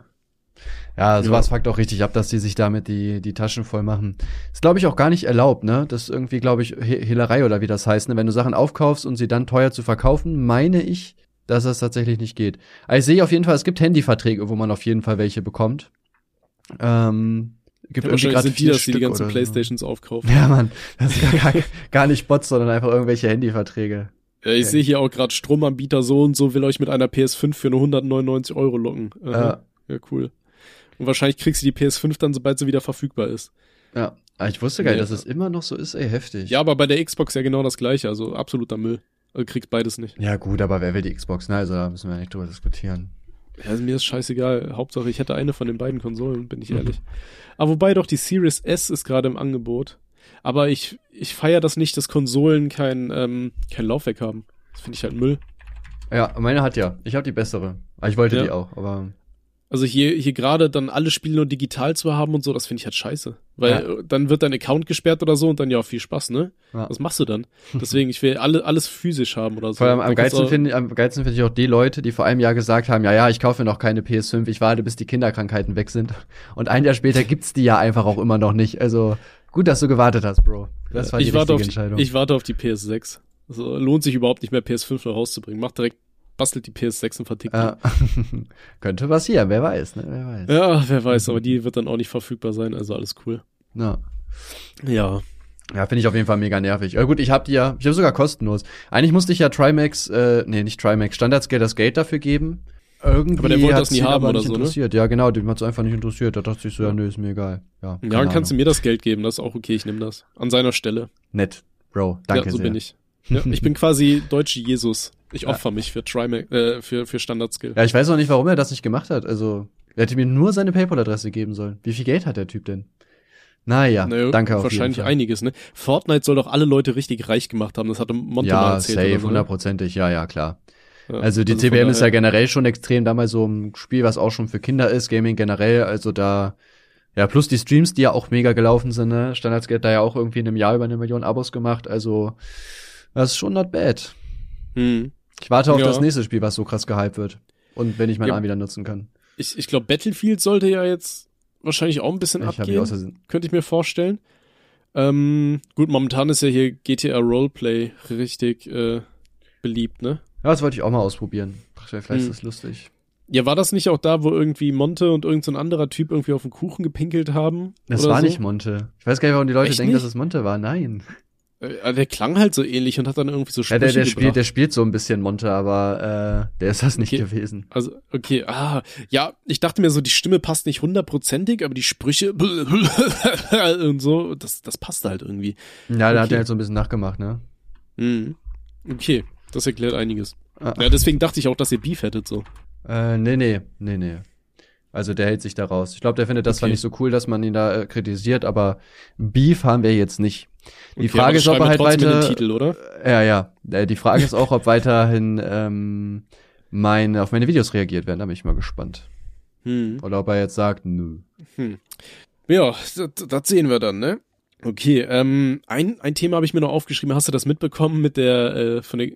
Ja, sowas fuckt auch richtig ab, dass die sich damit die, die Taschen voll machen. Ist, glaube ich, auch gar nicht erlaubt, ne? Das ist irgendwie, glaube ich, He- Hehlerei oder wie das heißt, ne? Wenn du Sachen aufkaufst und sie dann teuer zu verkaufen, meine ich, dass das tatsächlich nicht geht. Also ich sehe auf jeden Fall, es gibt Handyverträge, wo man auf jeden Fall welche bekommt. Ähm, gibt Ja, irgendwie grad sind die vier das, die die ganzen oder so. Playstations aufkaufen. Ja, Mann, das ist gar, gar, nicht Bots, sondern einfach irgendwelche Handyverträge. Ja, ich Okay. sehe hier auch gerade Stromanbieter so und so will euch mit einer PS5 für nur 199 Euro locken. Aha. Ja, cool. Und wahrscheinlich kriegst du die PS5 dann, sobald sie wieder verfügbar ist. Ja, aber ich wusste gar nicht, Nee. dass es immer noch so ist, ey, heftig. Ja, aber bei der Xbox ja genau das gleiche, also absoluter Müll. Also kriegst beides nicht. Ja, gut, aber wer will die Xbox? Ne, also da müssen wir nicht drüber diskutieren. Ja, also mir ist scheißegal. Hauptsache, ich hätte eine von den beiden Konsolen, bin ich Mhm. ehrlich. Aber wobei doch die Series S ist gerade im Angebot. Aber ich, ich feiere das nicht, dass Konsolen kein, ähm, kein Laufwerk haben. Das finde ich halt Müll. Ja, meine hat ja. Ich habe die bessere. Aber ich wollte Ja. die auch, aber Also hier, hier gerade dann alle Spiele nur digital zu haben und so, das finde ich halt scheiße. Weil Ja. äh, dann wird dein Account gesperrt oder so und dann ja, viel Spaß, ne? Ja. Was machst du dann? <laughs> Deswegen, ich will alle, alles physisch haben oder so. Vor allem am geilsten finde ich, am geilsten finde ich auch die Leute, die vor einem Jahr gesagt haben, ja, ja, ich kaufe noch keine PS5, ich warte, bis die Kinderkrankheiten weg sind. Und ein Jahr später gibt's die ja einfach auch immer noch nicht. Also gut, dass du gewartet hast, Bro. Das war die ich warte richtige auf die, Entscheidung. Ich warte auf die PS6. Also lohnt sich überhaupt nicht mehr PS5 noch rauszubringen. Macht direkt, bastelt die PS6 und vertickt die. ja. <laughs> Könnte passieren, wer weiß, ne? Wer weiß. Ja, wer weiß, aber die wird dann auch nicht verfügbar sein, also alles cool. Ja. Ja. Ja, finde ich auf jeden Fall mega nervig. Ja, gut, ich habe die ja, ich habe sogar kostenlos. Eigentlich musste ich ja Trimax, äh, nee, nicht Trimax, Standardscale das Geld dafür geben. Irgendwie Aber der wollte das nie haben oder so, ne? interessiert. Ja, genau, dem hat's einfach nicht interessiert. Da dachte ich so, ja, nö, ist mir egal. Ja, Ja, dann kannst du mir das Geld geben, das ist auch okay, ich nehme das. An seiner Stelle. Nett, Bro, danke ja, so sehr. bin ich. Ja, ich bin <laughs> quasi deutsche Jesus. Ich Ja. opfer mich für Trimax, äh, für, für Standard-Skill. Ja, ich weiß auch nicht, warum er das nicht gemacht hat. Also, er hätte mir nur seine PayPal-Adresse geben sollen. Wie viel Geld hat der Typ denn? Naja, Naja, danke auf Wahrscheinlich jeden Fall. einiges, ne? Fortnite soll doch alle Leute richtig reich gemacht haben. Das hatte Monte mal Ja, erzählt. safe, so, ne? hundertprozentig, ja, ja, klar. Ja, Also die von CBM ist ja generell schon extrem damals so ein Spiel, was auch schon für Kinder ist, Gaming generell, also da, ja, plus die Streams, die ja auch mega gelaufen sind, ne? Standardsgate hat da ja auch irgendwie in einem Jahr über eine Million Abos gemacht, also das ist schon not bad. Hm. Ich warte auf Ja. das nächste Spiel, was so krass gehypt wird. Und wenn ich meinen Ja. Arm wieder nutzen kann. Ich, ich glaube, Battlefield sollte ja jetzt wahrscheinlich auch ein bisschen Ich abgehen. könnte ich mir vorstellen. Ähm, gut, momentan ist ja hier GTA Roleplay richtig äh, beliebt, ne? Ja, das wollte ich auch mal ausprobieren. Vielleicht Hm. ist das lustig. Ja, war das nicht auch da, wo irgendwie Monte und irgendein so ein anderer Typ irgendwie auf den Kuchen gepinkelt haben? Das war so? nicht Monte. Ich weiß gar nicht, warum die Leute Echt denken, nicht? dass es Monte war. Nein. Äh, der klang halt so ähnlich und hat dann irgendwie so Ja, Sprüche der, der, gebracht. spielt, der spielt so ein bisschen Monte, aber äh, der ist das nicht Okay. gewesen. Also, okay, ah, ja, ich dachte mir so, die Stimme passt nicht hundertprozentig, aber die Sprüche <laughs> und so, das, das passte halt irgendwie. Ja, der hat er halt so ein bisschen nachgemacht, ne? Mhm. Okay, das erklärt einiges. Ah. Ja, deswegen dachte ich auch, dass ihr Beef hättet, so. Äh, nee, nee, nee, nee. Also der hält sich da raus. Ich glaube, der findet das zwar Okay. nicht so cool, dass man ihn da äh, kritisiert, aber Beef haben wir jetzt nicht. Die Okay, Frage ist, ob er halt weiter. Titel, oder? Ja, ja. Äh, Die Frage ist auch, ob <laughs> weiterhin ähm, meine, auf meine Videos reagiert werden. Da bin ich mal gespannt. Hm. Oder ob er jetzt sagt, nö. Ja, das, das sehen wir dann, ne? Okay, ähm, ein, ein Thema habe ich mir noch aufgeschrieben. Hast du das mitbekommen mit der, äh, von der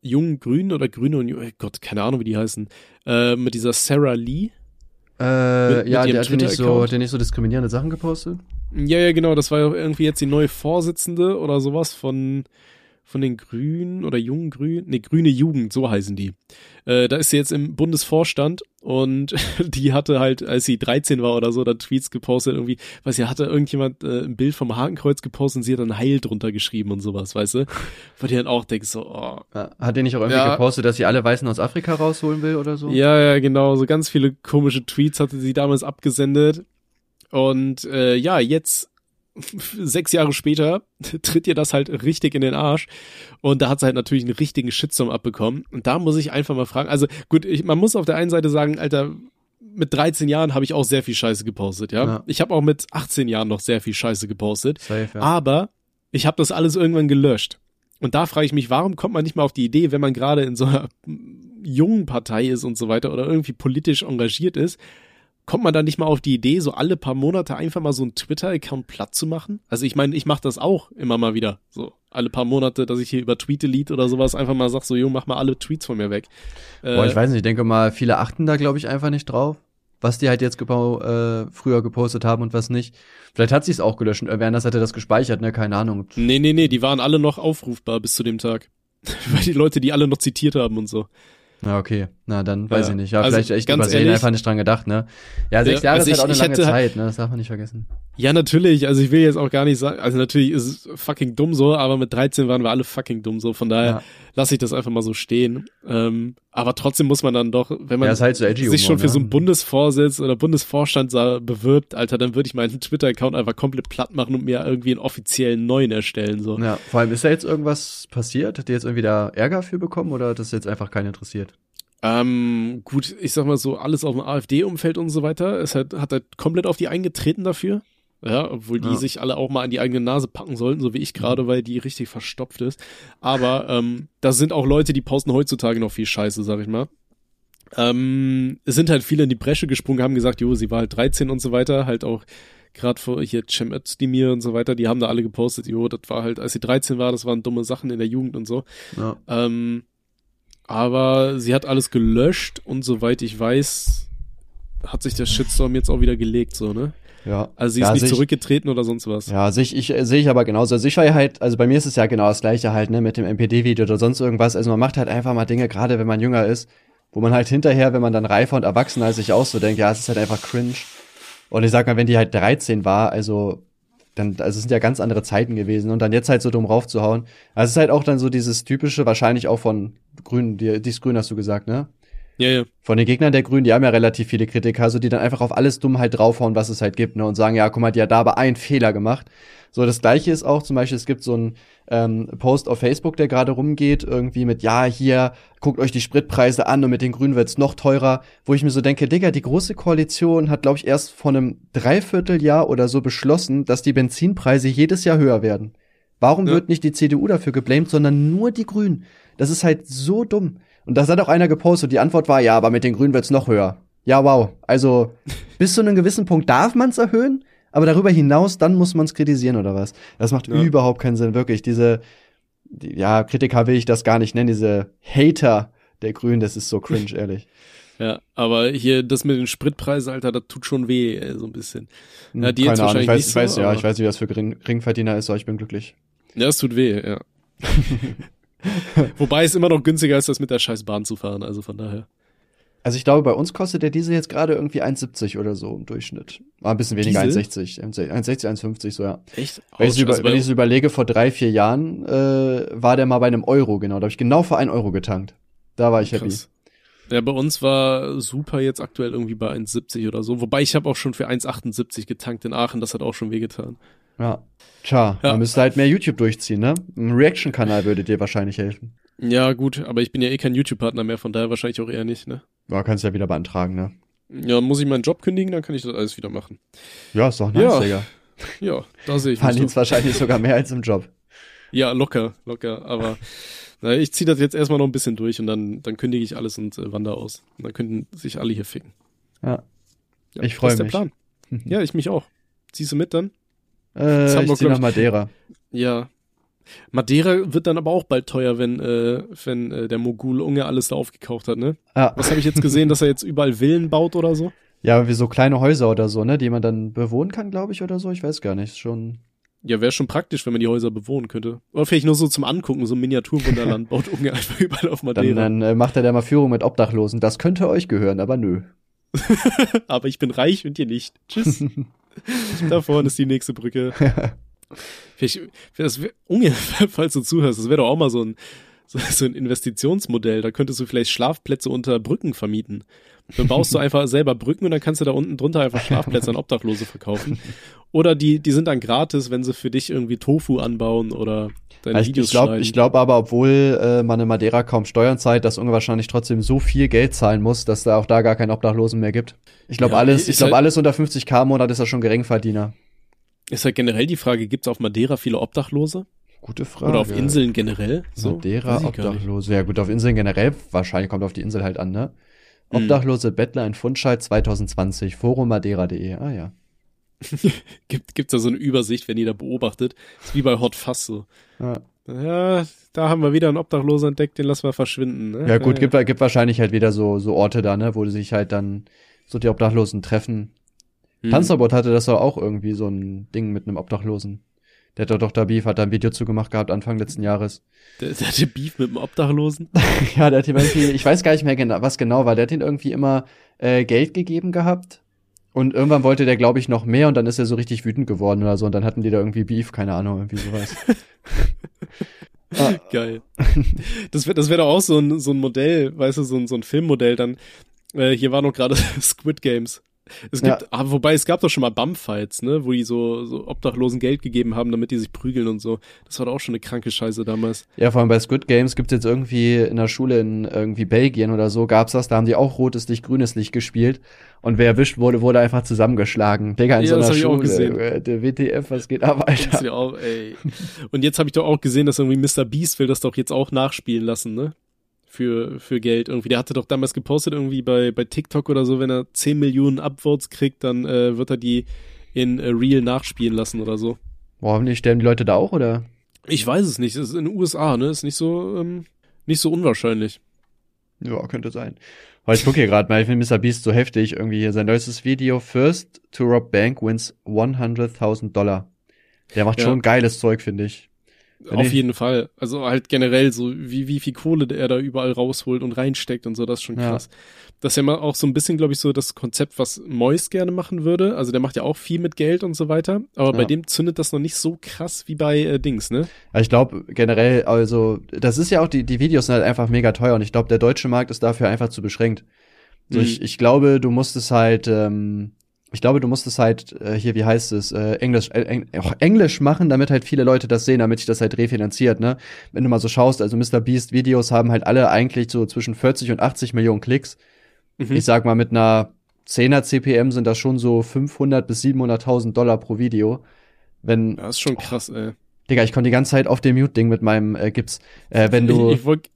jungen Grünen oder Grüne und, oh Gott, keine Ahnung, wie die heißen, äh, mit dieser Sarah Lee? Äh, Mit- ja, der hat nicht so, der nicht so diskriminierende Sachen gepostet. Ja, ja, genau, das war ja irgendwie jetzt die neue Vorsitzende oder sowas von, von den Grünen oder Jungen Grünen, ne, Grüne Jugend, so heißen die. Äh, da ist sie jetzt im Bundesvorstand und <laughs> die hatte halt, als sie 13 war oder so, da Tweets gepostet, irgendwie, weiß ja, hatte irgendjemand äh, ein Bild vom Hakenkreuz gepostet und sie hat dann Heil drunter geschrieben und sowas, weißt du? Wo die dann auch denkst so, oh, Hat der nicht auch irgendwie Ja. gepostet, dass sie alle Weißen aus Afrika rausholen will oder so? Ja, ja, genau. So ganz viele komische Tweets hatte sie damals abgesendet. Und äh, ja, jetzt, sechs Jahre später, <laughs> tritt ihr das halt richtig in den Arsch. Und da hat sie halt natürlich einen richtigen Shitstorm abbekommen. Und da muss ich einfach mal fragen, also gut, ich, man muss auf der einen Seite sagen, Alter, mit 13 Jahren habe ich auch sehr viel Scheiße gepostet, ja. Ja. Ich habe auch mit 18 Jahren noch sehr viel Scheiße gepostet. Safe, ja. Aber ich habe das alles irgendwann gelöscht. Und da frage ich mich, warum kommt man nicht mal auf die Idee, wenn man gerade in so einer <laughs> jungen Partei ist und so weiter oder irgendwie politisch engagiert ist, kommt man da nicht mal auf die Idee, so alle paar Monate einfach mal so einen Twitter-Account platt zu machen? Also ich meine, ich mache das auch immer mal wieder. So alle paar Monate, dass ich hier über Tweet-Elite oder sowas einfach mal sag, so, jo, mach mal alle Tweets von mir weg. Boah, Äh, ich weiß nicht, ich denke mal, viele achten da, glaube ich, einfach nicht drauf, was die halt jetzt äh, früher gepostet haben und was nicht. Vielleicht hat sie es auch gelöscht anders hätte das gespeichert, ne? Keine Ahnung. Nee, nee, nee, die waren alle noch aufrufbar bis zu dem Tag. <laughs> Weil die Leute die alle noch zitiert haben und so. Na, okay. Na, dann weiß Ja. ich nicht. Ja, Also, vielleicht echt ganz übersehen, ehrlich- einfach nicht dran gedacht, ne? Ja, sechs Ja, Jahre also ist halt ich- auch eine lange Zeit, ne? Das darf man nicht vergessen. Ja, natürlich. Also ich will jetzt auch gar nicht sagen, also natürlich ist es fucking dumm so, aber mit 13 waren wir alle fucking dumm so. Von daher Ja. Lasse ich das einfach mal so stehen. Ähm, aber trotzdem muss man dann doch, wenn man Ja, halt so sich schon für so ne? einen Bundesvorsitz oder Bundesvorstand bewirbt, Alter, dann würde ich meinen Twitter-Account einfach komplett platt machen und mir irgendwie einen offiziellen neuen erstellen. So. Ja, vor allem ist da jetzt irgendwas passiert? Hat ihr jetzt irgendwie da Ärger für bekommen oder hat das jetzt einfach keinen interessiert? Ähm, gut, ich sag mal so, alles auf dem AfD-Umfeld und so weiter. Es hat, hat halt komplett auf die eingetreten dafür. Ja, obwohl die Ja. sich alle auch mal an die eigene Nase packen sollten, so wie ich gerade, weil die richtig verstopft ist. Aber ähm, da sind auch Leute, die posten heutzutage noch viel Scheiße, sag ich mal. Ähm, es sind halt viele in die Bresche gesprungen, haben gesagt, jo, sie war halt 13 und so weiter, halt auch gerade vor hier Cem Özdemir und so weiter, die haben da alle gepostet, jo, das war halt, als sie 13 war, das waren dumme Sachen in der Jugend und so. Ja. Ähm, aber sie hat alles gelöscht und soweit ich weiß, hat sich der Shitstorm jetzt auch wieder gelegt, so, ne? Ja. Also sie ist ja, nicht ich- zurückgetreten oder sonst was. Ja, sehe ich, ich, äh, sehe ich aber genauso. Also ich war ja halt, also bei mir ist es ja genau das gleiche halt, ne, mit dem MPD-Video oder sonst irgendwas. Also man macht halt einfach mal Dinge, gerade wenn man jünger ist, wo man halt hinterher, wenn man dann reifer und erwachsener ist, sich auch so denkt, ja, es ist halt einfach cringe. Und ich sag mal, wenn die halt 13 war, also dann, also es sind ja ganz andere Zeiten gewesen und dann jetzt halt so dumm raufzuhauen. Also es ist halt auch dann so dieses typische, wahrscheinlich auch von Grünen, die, dies Grün hast du gesagt, ne? Ja, ja. von den Gegnern der Grünen, die haben ja relativ viele Kritiker, so die dann einfach auf alles Dummheit draufhauen, was es halt gibt, ne, und sagen, ja, guck mal, die hat da aber einen Fehler gemacht. So, das gleiche ist auch zum Beispiel, es gibt so einen ähm, Post auf Facebook, der gerade rumgeht, irgendwie mit, ja, hier, guckt euch die Spritpreise an und mit den Grünen wird's noch teurer, wo ich mir so denke, Digga, die große Koalition hat, glaube ich, erst vor einem Dreivierteljahr oder so beschlossen, dass die Benzinpreise jedes Jahr höher werden. Warum Ja. wird nicht die CDU dafür geblamed, sondern nur die Grünen? Das ist halt so dumm. Und das hat auch einer gepostet. Die Antwort war, ja, aber mit den Grünen wird's noch höher. Ja, wow. Also, <laughs> bis zu einem gewissen Punkt darf man's erhöhen, aber darüber hinaus, dann muss man's kritisieren oder was. Das macht Ja. überhaupt keinen Sinn, wirklich. Diese, die, ja, Kritiker will ich das gar nicht nennen, diese Hater der Grünen, das ist so cringe, <laughs> ehrlich. Ja, aber hier das mit den Spritpreisen, Alter, das tut schon weh, ey, so ein bisschen. Ja, die Hm, jetzt Keine Ahnung, ich wahrscheinlich weiß, nicht ich weiß, so, ja, ich weiß, wie das für Gering, Geringverdiener ist, aber ich bin glücklich. Ja, es tut weh, ja. <laughs> <laughs> Wobei es immer noch günstiger ist, das mit der scheiß Bahn zu fahren, also von daher. Also ich glaube, bei uns kostet der Diesel jetzt gerade irgendwie 1,70 oder so im Durchschnitt. War ein bisschen weniger, Diesel? 1,60. 1,60, 1,50 so, ja. Echt? Wenn ich, so über, also überlege, vor drei, vier Jahren äh, war der mal bei einem Euro, genau. Da habe ich genau für einen Euro getankt. Da war ich happy. Krass. Ja, bei uns war super jetzt aktuell irgendwie bei 1,70 oder so. Wobei ich habe auch schon für 1,78 getankt in Aachen, das hat auch schon wehgetan. Ja. Tja, Ja. man müsste halt mehr YouTube durchziehen, ne? Ein Reaction-Kanal würde dir wahrscheinlich helfen. Ja, gut, aber ich bin ja eh kein YouTube-Partner mehr, von daher wahrscheinlich auch eher nicht, ne? Ja, kannst ja wieder beantragen, ne? Ja, muss ich meinen Job kündigen, dann kann ich das alles wieder machen. Ja, ist doch nice, Ja. Digga. Ja, da sehe ich mich. Wahrscheinlich sogar mehr als im Job. Ja, locker, locker, aber <laughs> na, ich ziehe das jetzt erstmal noch ein bisschen durch und dann, dann kündige ich alles und äh, wandere aus. Und dann könnten sich alle hier ficken. Ja. Ja, Ich freu das ist mich. der Plan. <laughs> Ja, ich mich auch. Ziehst du mit dann? Äh, haben ich wir, zieh glaub nach Madeira. Ja. Madeira wird dann aber auch bald teuer, wenn, äh, wenn äh, der Mogul Unge alles da aufgekauft hat, ne? Ah, Was habe ich jetzt gesehen, dass er jetzt überall Villen baut oder so? ja, wie so kleine Häuser oder so, ne? Die man dann bewohnen kann, glaube ich, oder so. Ich weiß gar nicht. Schon. Ja, wäre schon praktisch, wenn man die Häuser bewohnen könnte. Oder vielleicht nur so zum Angucken, so ein Miniaturwunderland <laughs> baut Unge einfach überall auf Dann, Madeira. dann äh, macht er da mal Führung mit Obdachlosen. Das könnte euch gehören, aber nö. <laughs> aber ich bin reich und ihr nicht. Tschüss. <laughs> da vorne ist die nächste Brücke. <laughs> Vielleicht, wär, Unge, <laughs> falls du zuhörst, das wäre doch auch mal so ein, so, so ein Investitionsmodell. Da könntest du vielleicht Schlafplätze unter Brücken vermieten. Dann baust du einfach selber Brücken und dann kannst du da unten drunter einfach Schlafplätze an Obdachlose verkaufen. Oder die, die sind dann gratis, wenn sie für dich irgendwie Tofu anbauen oder deine ich Videos ich glaube schneiden. ich glaub aber, obwohl äh, man in Madeira kaum Steuern zahlt, dass Unge wahrscheinlich trotzdem so viel Geld zahlen muss, dass da auch da gar keinen Obdachlosen mehr gibt. Ich glaube, Ja, alles, ich glaube, halt- alles unter 50k im Monat ist ja schon Geringverdiener. Ist halt generell die Frage, gibt es auf Madeira viele Obdachlose? Gute Frage. Oder auf Inseln generell? So? Madeira. Obdachlose. Ja, gut, auf Inseln generell, wahrscheinlich kommt auf die Insel halt an, ne? Obdachlose Bettler in Fundscheid 2020, forummadeira.de. Ah ja. <laughs> Gibt, gibt's da so eine Übersicht, wenn ihr da beobachtet? Ist wie bei Hot Fuss so. Ja, Ja, da haben wir wieder einen Obdachlosen entdeckt, den lassen wir verschwinden. Ne? ja gut, gibt, gibt wahrscheinlich halt wieder so, so Orte da, ne, wo sich halt dann so die Obdachlosen treffen. Hm. Panzerbot hatte das doch auch irgendwie so ein Ding mit einem Obdachlosen. Der hat doch Dr. Beef, hat da ein Video zugemacht gehabt Anfang letzten Jahres. Der, der hatte Beef mit dem Obdachlosen. <laughs> ja, der hat ihm irgendwie, ich weiß gar nicht mehr genau, was genau war. Der hat ihm irgendwie immer äh, Geld gegeben gehabt. Und irgendwann wollte der, glaube ich, noch mehr und dann ist er so richtig wütend geworden oder so. Und dann hatten die da irgendwie Beef, keine Ahnung, irgendwie sowas. <laughs> ah, Geil. Das wäre das wär doch auch so ein, so ein Modell, weißt du, so ein, so ein Filmmodell dann. Äh, hier war noch gerade <laughs> Squid Games. Es gibt, Ja. aber wobei es gab doch schon mal Bumfights, ne, wo die so, so Obdachlosen Geld gegeben haben, damit die sich prügeln und so. Das war doch auch schon eine kranke Scheiße damals. ja, vor allem bei Squid Games gibt's jetzt irgendwie in der Schule in irgendwie Belgien oder so, gab's das, da haben die auch rotes Licht, grünes Licht gespielt. Und wer erwischt wurde, wurde einfach zusammengeschlagen. Digga, in Ja, so das einer hab ich auch Schule. gesehen. äh, Der WTF, was geht ab, Alter? dir auch, ey. Und jetzt habe ich doch auch gesehen, dass irgendwie Mr. Beast will das doch jetzt auch nachspielen lassen, ne? Für, für Geld irgendwie. Der hatte doch damals gepostet irgendwie bei, bei TikTok oder so, wenn er 10 Millionen Upvotes kriegt, dann äh, wird er die in äh, Real nachspielen lassen oder so. Boah, hoffentlich sterben die Leute da auch, oder? Ich weiß es nicht. Es ist in den USA, ne? Ist nicht so, ähm, nicht so unwahrscheinlich. Ja, könnte sein. Weil ich gucke hier gerade mal, ich finde Mr. Beast so heftig. Irgendwie hier sein neuestes Video, First to Rob Bank wins 100.000 Dollar. Der macht Ja. schon geiles Zeug, finde ich. Wenn Auf jeden Fall. Also halt generell so, wie, wie viel Kohle er da überall rausholt und reinsteckt und so, das ist schon Ja. krass. Das ist ja mal auch so ein bisschen, glaube ich, so das Konzept, was Mois gerne machen würde. Also der macht ja auch viel mit Geld und so weiter. Aber bei Ja. dem zündet das noch nicht so krass wie bei äh, Dings, ne? Aber ich glaube generell, also das ist ja auch, die, die Videos sind halt einfach mega teuer und ich glaube, der deutsche Markt ist dafür einfach zu beschränkt. So, Mhm. ich, ich glaube, du musst es halt, ähm, ich glaube, du musst es halt, äh, hier, wie heißt es, äh, Englisch, äh, Eng, auch Englisch machen, damit halt viele Leute das sehen, damit sich das halt refinanziert, ne? Wenn du mal so schaust, also Mr. Beast Videos haben halt alle eigentlich so zwischen 40 und 80 Millionen Klicks. Mhm. Ich sag mal, mit einer 10er CPM sind das schon so 500 bis 700.000 Dollar pro Video. Wenn, Das ist schon krass, ey. Digga, ich konnte die ganze Zeit auf dem Mute-Ding mit meinem äh, Gips. Äh, wenn du Ich, ich wollte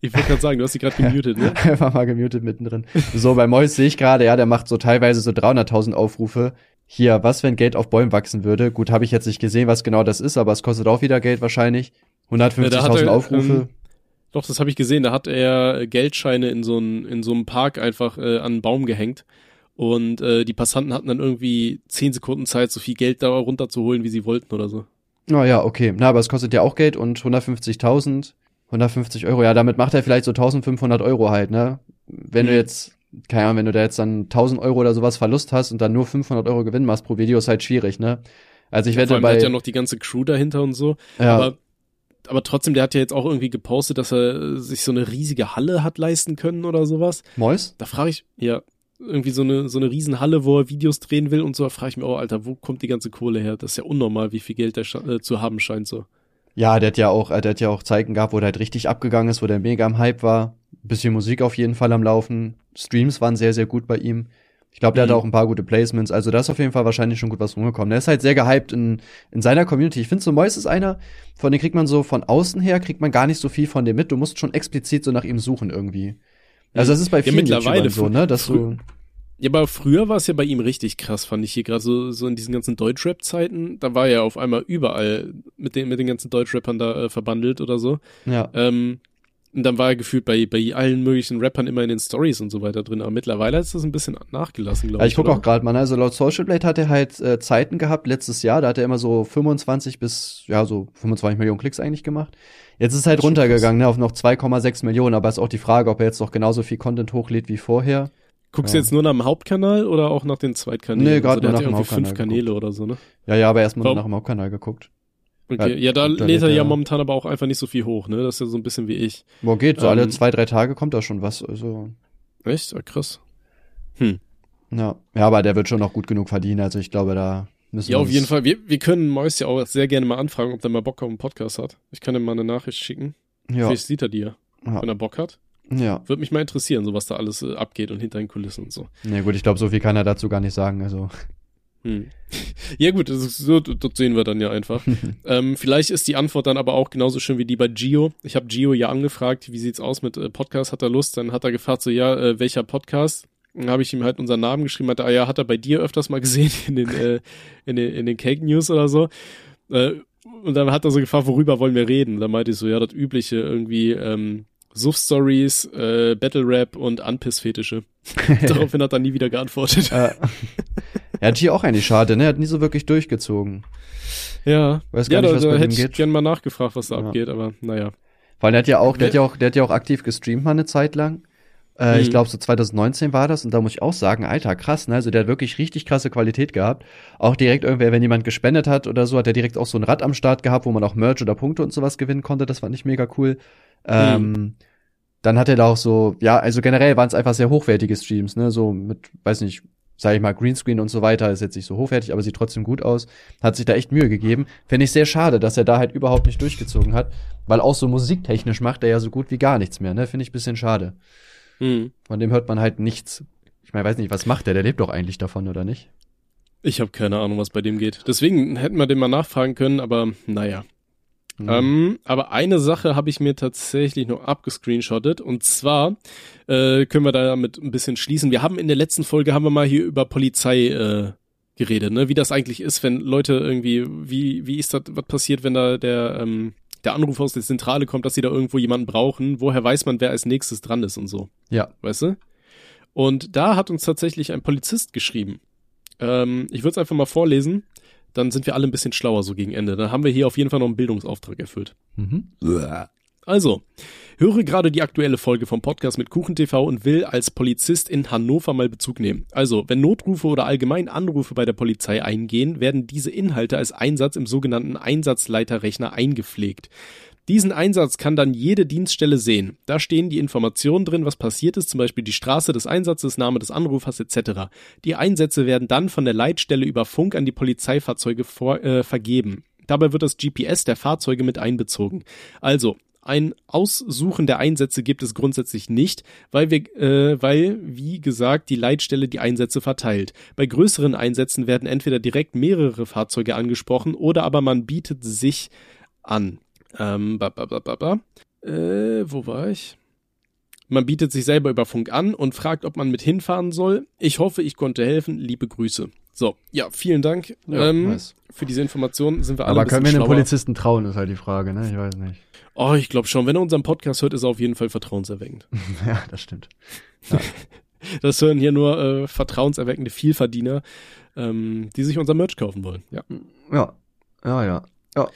ich wollt gerade sagen, du hast dich gerade gemutet, ne? <laughs> einfach mal gemutet mittendrin. So, bei Mois sehe ich gerade, ja, der macht so teilweise so 300.000 Aufrufe. Hier, was, wenn Geld auf Bäumen wachsen würde? Gut, habe ich jetzt nicht gesehen, was genau das ist, aber es kostet auch wieder Geld wahrscheinlich. Ja, da hat 150.000 er, Aufrufe. ähm, Doch, das habe ich gesehen. Da hat er Geldscheine in so einem in so einem Park einfach äh, an einen Baum gehängt. Und äh, die Passanten hatten dann irgendwie zehn Sekunden Zeit, so viel Geld da runterzuholen, wie sie wollten oder so. Oh ja, okay. Na, aber es kostet ja auch Geld und 150.000, 150 Euro. Ja, damit macht er vielleicht so 1500 Euro halt, ne? Wenn du Mhm. jetzt, keine Ahnung, wenn du da jetzt dann 1000 Euro oder sowas Verlust hast und dann nur 500 Euro Gewinn machst pro Video, ist halt schwierig, ne? Also ich Vor wette allem, der bei, hat ja noch die ganze Crew dahinter und so. ja, Aber, aber trotzdem, der hat ja jetzt auch irgendwie gepostet, dass er sich so eine riesige Halle hat leisten können oder sowas. Mois? Da frage ich, ja, irgendwie so eine, so eine Riesenhalle, wo er Videos drehen will und so, da frage ich mich, oh Alter, wo kommt die ganze Kohle her? Das ist ja unnormal, wie viel Geld der äh, zu haben scheint so. Ja, der hat ja auch, äh, der hat ja auch Zeiten gehabt, wo der halt richtig abgegangen ist, wo der mega am Hype war. Bisschen Musik auf jeden Fall am Laufen. Streams waren sehr, sehr gut bei ihm. Ich glaube, der Mhm. hatte auch ein paar gute Placements. Also da ist auf jeden Fall wahrscheinlich schon gut was rumgekommen. Der ist halt sehr gehypt in, in seiner Community. Ich finde, so Mois ist einer, von dem kriegt man so von außen her, kriegt man gar nicht so viel von dem mit. Du musst schon explizit so nach ihm suchen irgendwie. Also das ist bei Ja, vielen mittlerweile YouTubern so, ne? Dass du, Ja, aber früher war es ja bei ihm richtig krass, fand ich hier gerade so, so in diesen ganzen Deutschrap-Zeiten. Da war er auf einmal überall mit den, mit den ganzen Deutschrappern da äh, verbandelt oder so. ja. Ähm, und dann war er gefühlt bei, bei allen möglichen Rappern immer in den Stories und so weiter drin. Aber mittlerweile ist das ein bisschen nachgelassen, glaube Ja, ich. ich gucke auch gerade mal, ne? also laut Social Blade hat er halt äh, Zeiten gehabt, letztes Jahr, da hat er immer so 25 bis, ja, so 25 Millionen Klicks eigentlich gemacht. Jetzt ist es halt runtergegangen, ne, auf noch 2,6 Millionen, aber ist auch die Frage, ob er jetzt noch genauso viel Content hochlädt wie vorher. Guckst Ja. du jetzt nur nach dem Hauptkanal oder auch nach den Zweitkanälen? Nee, gerade also, nur nach ja dem irgendwie fünf Hauptkanal Kanäle oder so, ne? Ja, ja, aber erstmal nach dem Hauptkanal geguckt. Okay. Ja, Ja, da da lädt er ja momentan aber auch einfach nicht so viel hoch, ne? Das ist ja so ein bisschen wie ich. Boah, geht, so Ähm. alle zwei, drei Tage kommt da schon was, also, Echt? Ah, krass. ja. Ja, aber der wird schon noch gut genug verdienen, also ich glaube, da müssen Ja, wir auf uns- jeden Fall. Wir, wir können Mois ja auch sehr gerne mal anfragen, ob der mal Bock auf einen Podcast hat. Ich kann ihm mal eine Nachricht schicken. Ja, Vielleicht sieht er ja, Ja. wenn er Bock hat. Ja. Würde mich mal interessieren, so was da alles äh, abgeht und hinter den Kulissen und so. Nee, gut, ich glaube, so viel kann er dazu gar nicht sagen, also. Hm. <laughs> Ja gut, das ist so, das sehen wir dann ja einfach. <laughs> ähm, vielleicht ist die Antwort dann aber auch genauso schön wie die bei Gio. Ich habe Gio ja angefragt, wie sieht's aus mit äh, Podcast, hat er Lust? Dann hat er gefragt, so ja, äh, welcher Podcast? Dann habe ich ihm halt unseren Namen geschrieben, hat er, ah ja, hat er bei dir öfters mal gesehen <laughs> in den, äh, in den, in den Cake News oder so. Äh, und dann hat er so gefragt, worüber wollen wir reden? Dann meinte ich so, ja, das übliche irgendwie, ähm, Suff-Stories, äh, Battle Rap und Anpiss-Fetische. <laughs> Daraufhin hat er nie wieder geantwortet. Äh, er hat hier auch eigentlich schade, ne? Er hat nie so wirklich durchgezogen. Ja, Weiß gar ja, nicht, da, was da ihm hätte ich geht. gern mal nachgefragt, was da Ja. abgeht, aber naja. Weil der hat ja auch, der hat ja auch, der hat ja auch aktiv gestreamt mal eine Zeit lang. Äh, Ich Mhm. glaube, so 2019 war das und da muss ich auch sagen, Alter, krass, ne? Also der hat wirklich richtig krasse Qualität gehabt. Auch direkt irgendwer, wenn jemand gespendet hat oder so, hat er direkt auch so ein Rad am Start gehabt, wo man auch Merch oder Punkte und sowas gewinnen konnte. Das fand ich mega cool. Ähm, dann hat er da auch so, ja, also generell waren es einfach sehr hochwertige Streams, ne? So mit, weiß nicht, sag ich mal, Greenscreen und so weiter, ist jetzt nicht so hochwertig, aber sieht trotzdem gut aus. Hat sich da echt Mühe gegeben. Finde ich sehr schade, dass er da halt überhaupt nicht durchgezogen hat, weil auch so musiktechnisch macht er ja so gut wie gar nichts mehr, ne? Finde ich ein bisschen schade. Hm. Von dem hört man halt nichts. Ich meine, weiß nicht, was macht der? Der lebt doch eigentlich davon, oder nicht? Ich habe keine Ahnung, was bei dem geht. Deswegen hätten wir den mal nachfragen können, aber naja. Mhm. Ähm, aber eine Sache habe ich mir tatsächlich noch abgescreenshottet und zwar äh, können wir damit ein bisschen schließen. Wir haben in der letzten Folge haben wir mal hier über Polizei äh, geredet, ne? Wie das eigentlich ist, wenn Leute irgendwie, wie wie ist das, was passiert, wenn da der ähm, der Anruf aus der Zentrale kommt, dass sie da irgendwo jemanden brauchen? Woher weiß man, wer als nächstes dran ist und so? Ja, weißt du? Und da hat uns tatsächlich ein Polizist geschrieben. Ähm, ich würde es einfach mal vorlesen dann sind wir alle ein bisschen schlauer so gegen Ende. Dann haben wir hier auf jeden Fall noch einen Bildungsauftrag erfüllt. Mhm. Also, höre gerade die aktuelle Folge vom Podcast mit KuchenTV und will als Polizist in Hannover mal Bezug nehmen. Also, wenn Notrufe oder allgemein Anrufe bei der Polizei eingehen, werden diese Inhalte als Einsatz im sogenannten Einsatzleiterrechner eingepflegt. Diesen Einsatz kann dann jede Dienststelle sehen. Da stehen die Informationen drin, was passiert ist, zum Beispiel die Straße des Einsatzes, Name des Anrufers etc. Die Einsätze werden dann von der Leitstelle über Funk an die Polizeifahrzeuge vor, äh, vergeben. Dabei wird das GPS der Fahrzeuge mit einbezogen. Also, ein Aussuchen der Einsätze gibt es grundsätzlich nicht, weil wir, äh, weil, wie gesagt, die Leitstelle die Einsätze verteilt. Bei größeren Einsätzen werden entweder direkt mehrere Fahrzeuge angesprochen oder aber man bietet sich an. Ähm, ba, ba, ba, ba, ba. Äh, wo war ich? Man bietet sich selber über Funk an und fragt, ob man mit hinfahren soll. Ich hoffe, ich konnte helfen. Liebe Grüße. So, ja, vielen Dank ja, ähm, nice. für diese Informationen. Sind wir alle Aber können wir den Polizisten trauen, ist halt die Frage, ne? Ich weiß nicht. Oh, ich glaube schon. Wenn er unseren Podcast hört, ist er auf jeden Fall vertrauenserweckend. <laughs> ja, das stimmt. Ja. <laughs> das hören hier nur äh, vertrauenserweckende Vielverdiener, ähm, die sich unser Merch kaufen wollen. Ja. Ja, ja, ja. ja.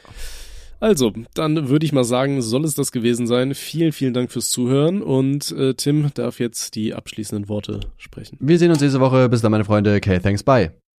Also, dann würde ich mal sagen, soll es das gewesen sein. Vielen, vielen Dank fürs Zuhören und äh, Tim darf jetzt die abschließenden Worte sprechen. Wir sehen uns diese Woche. Bis dann, meine Freunde. Okay, thanks, bye.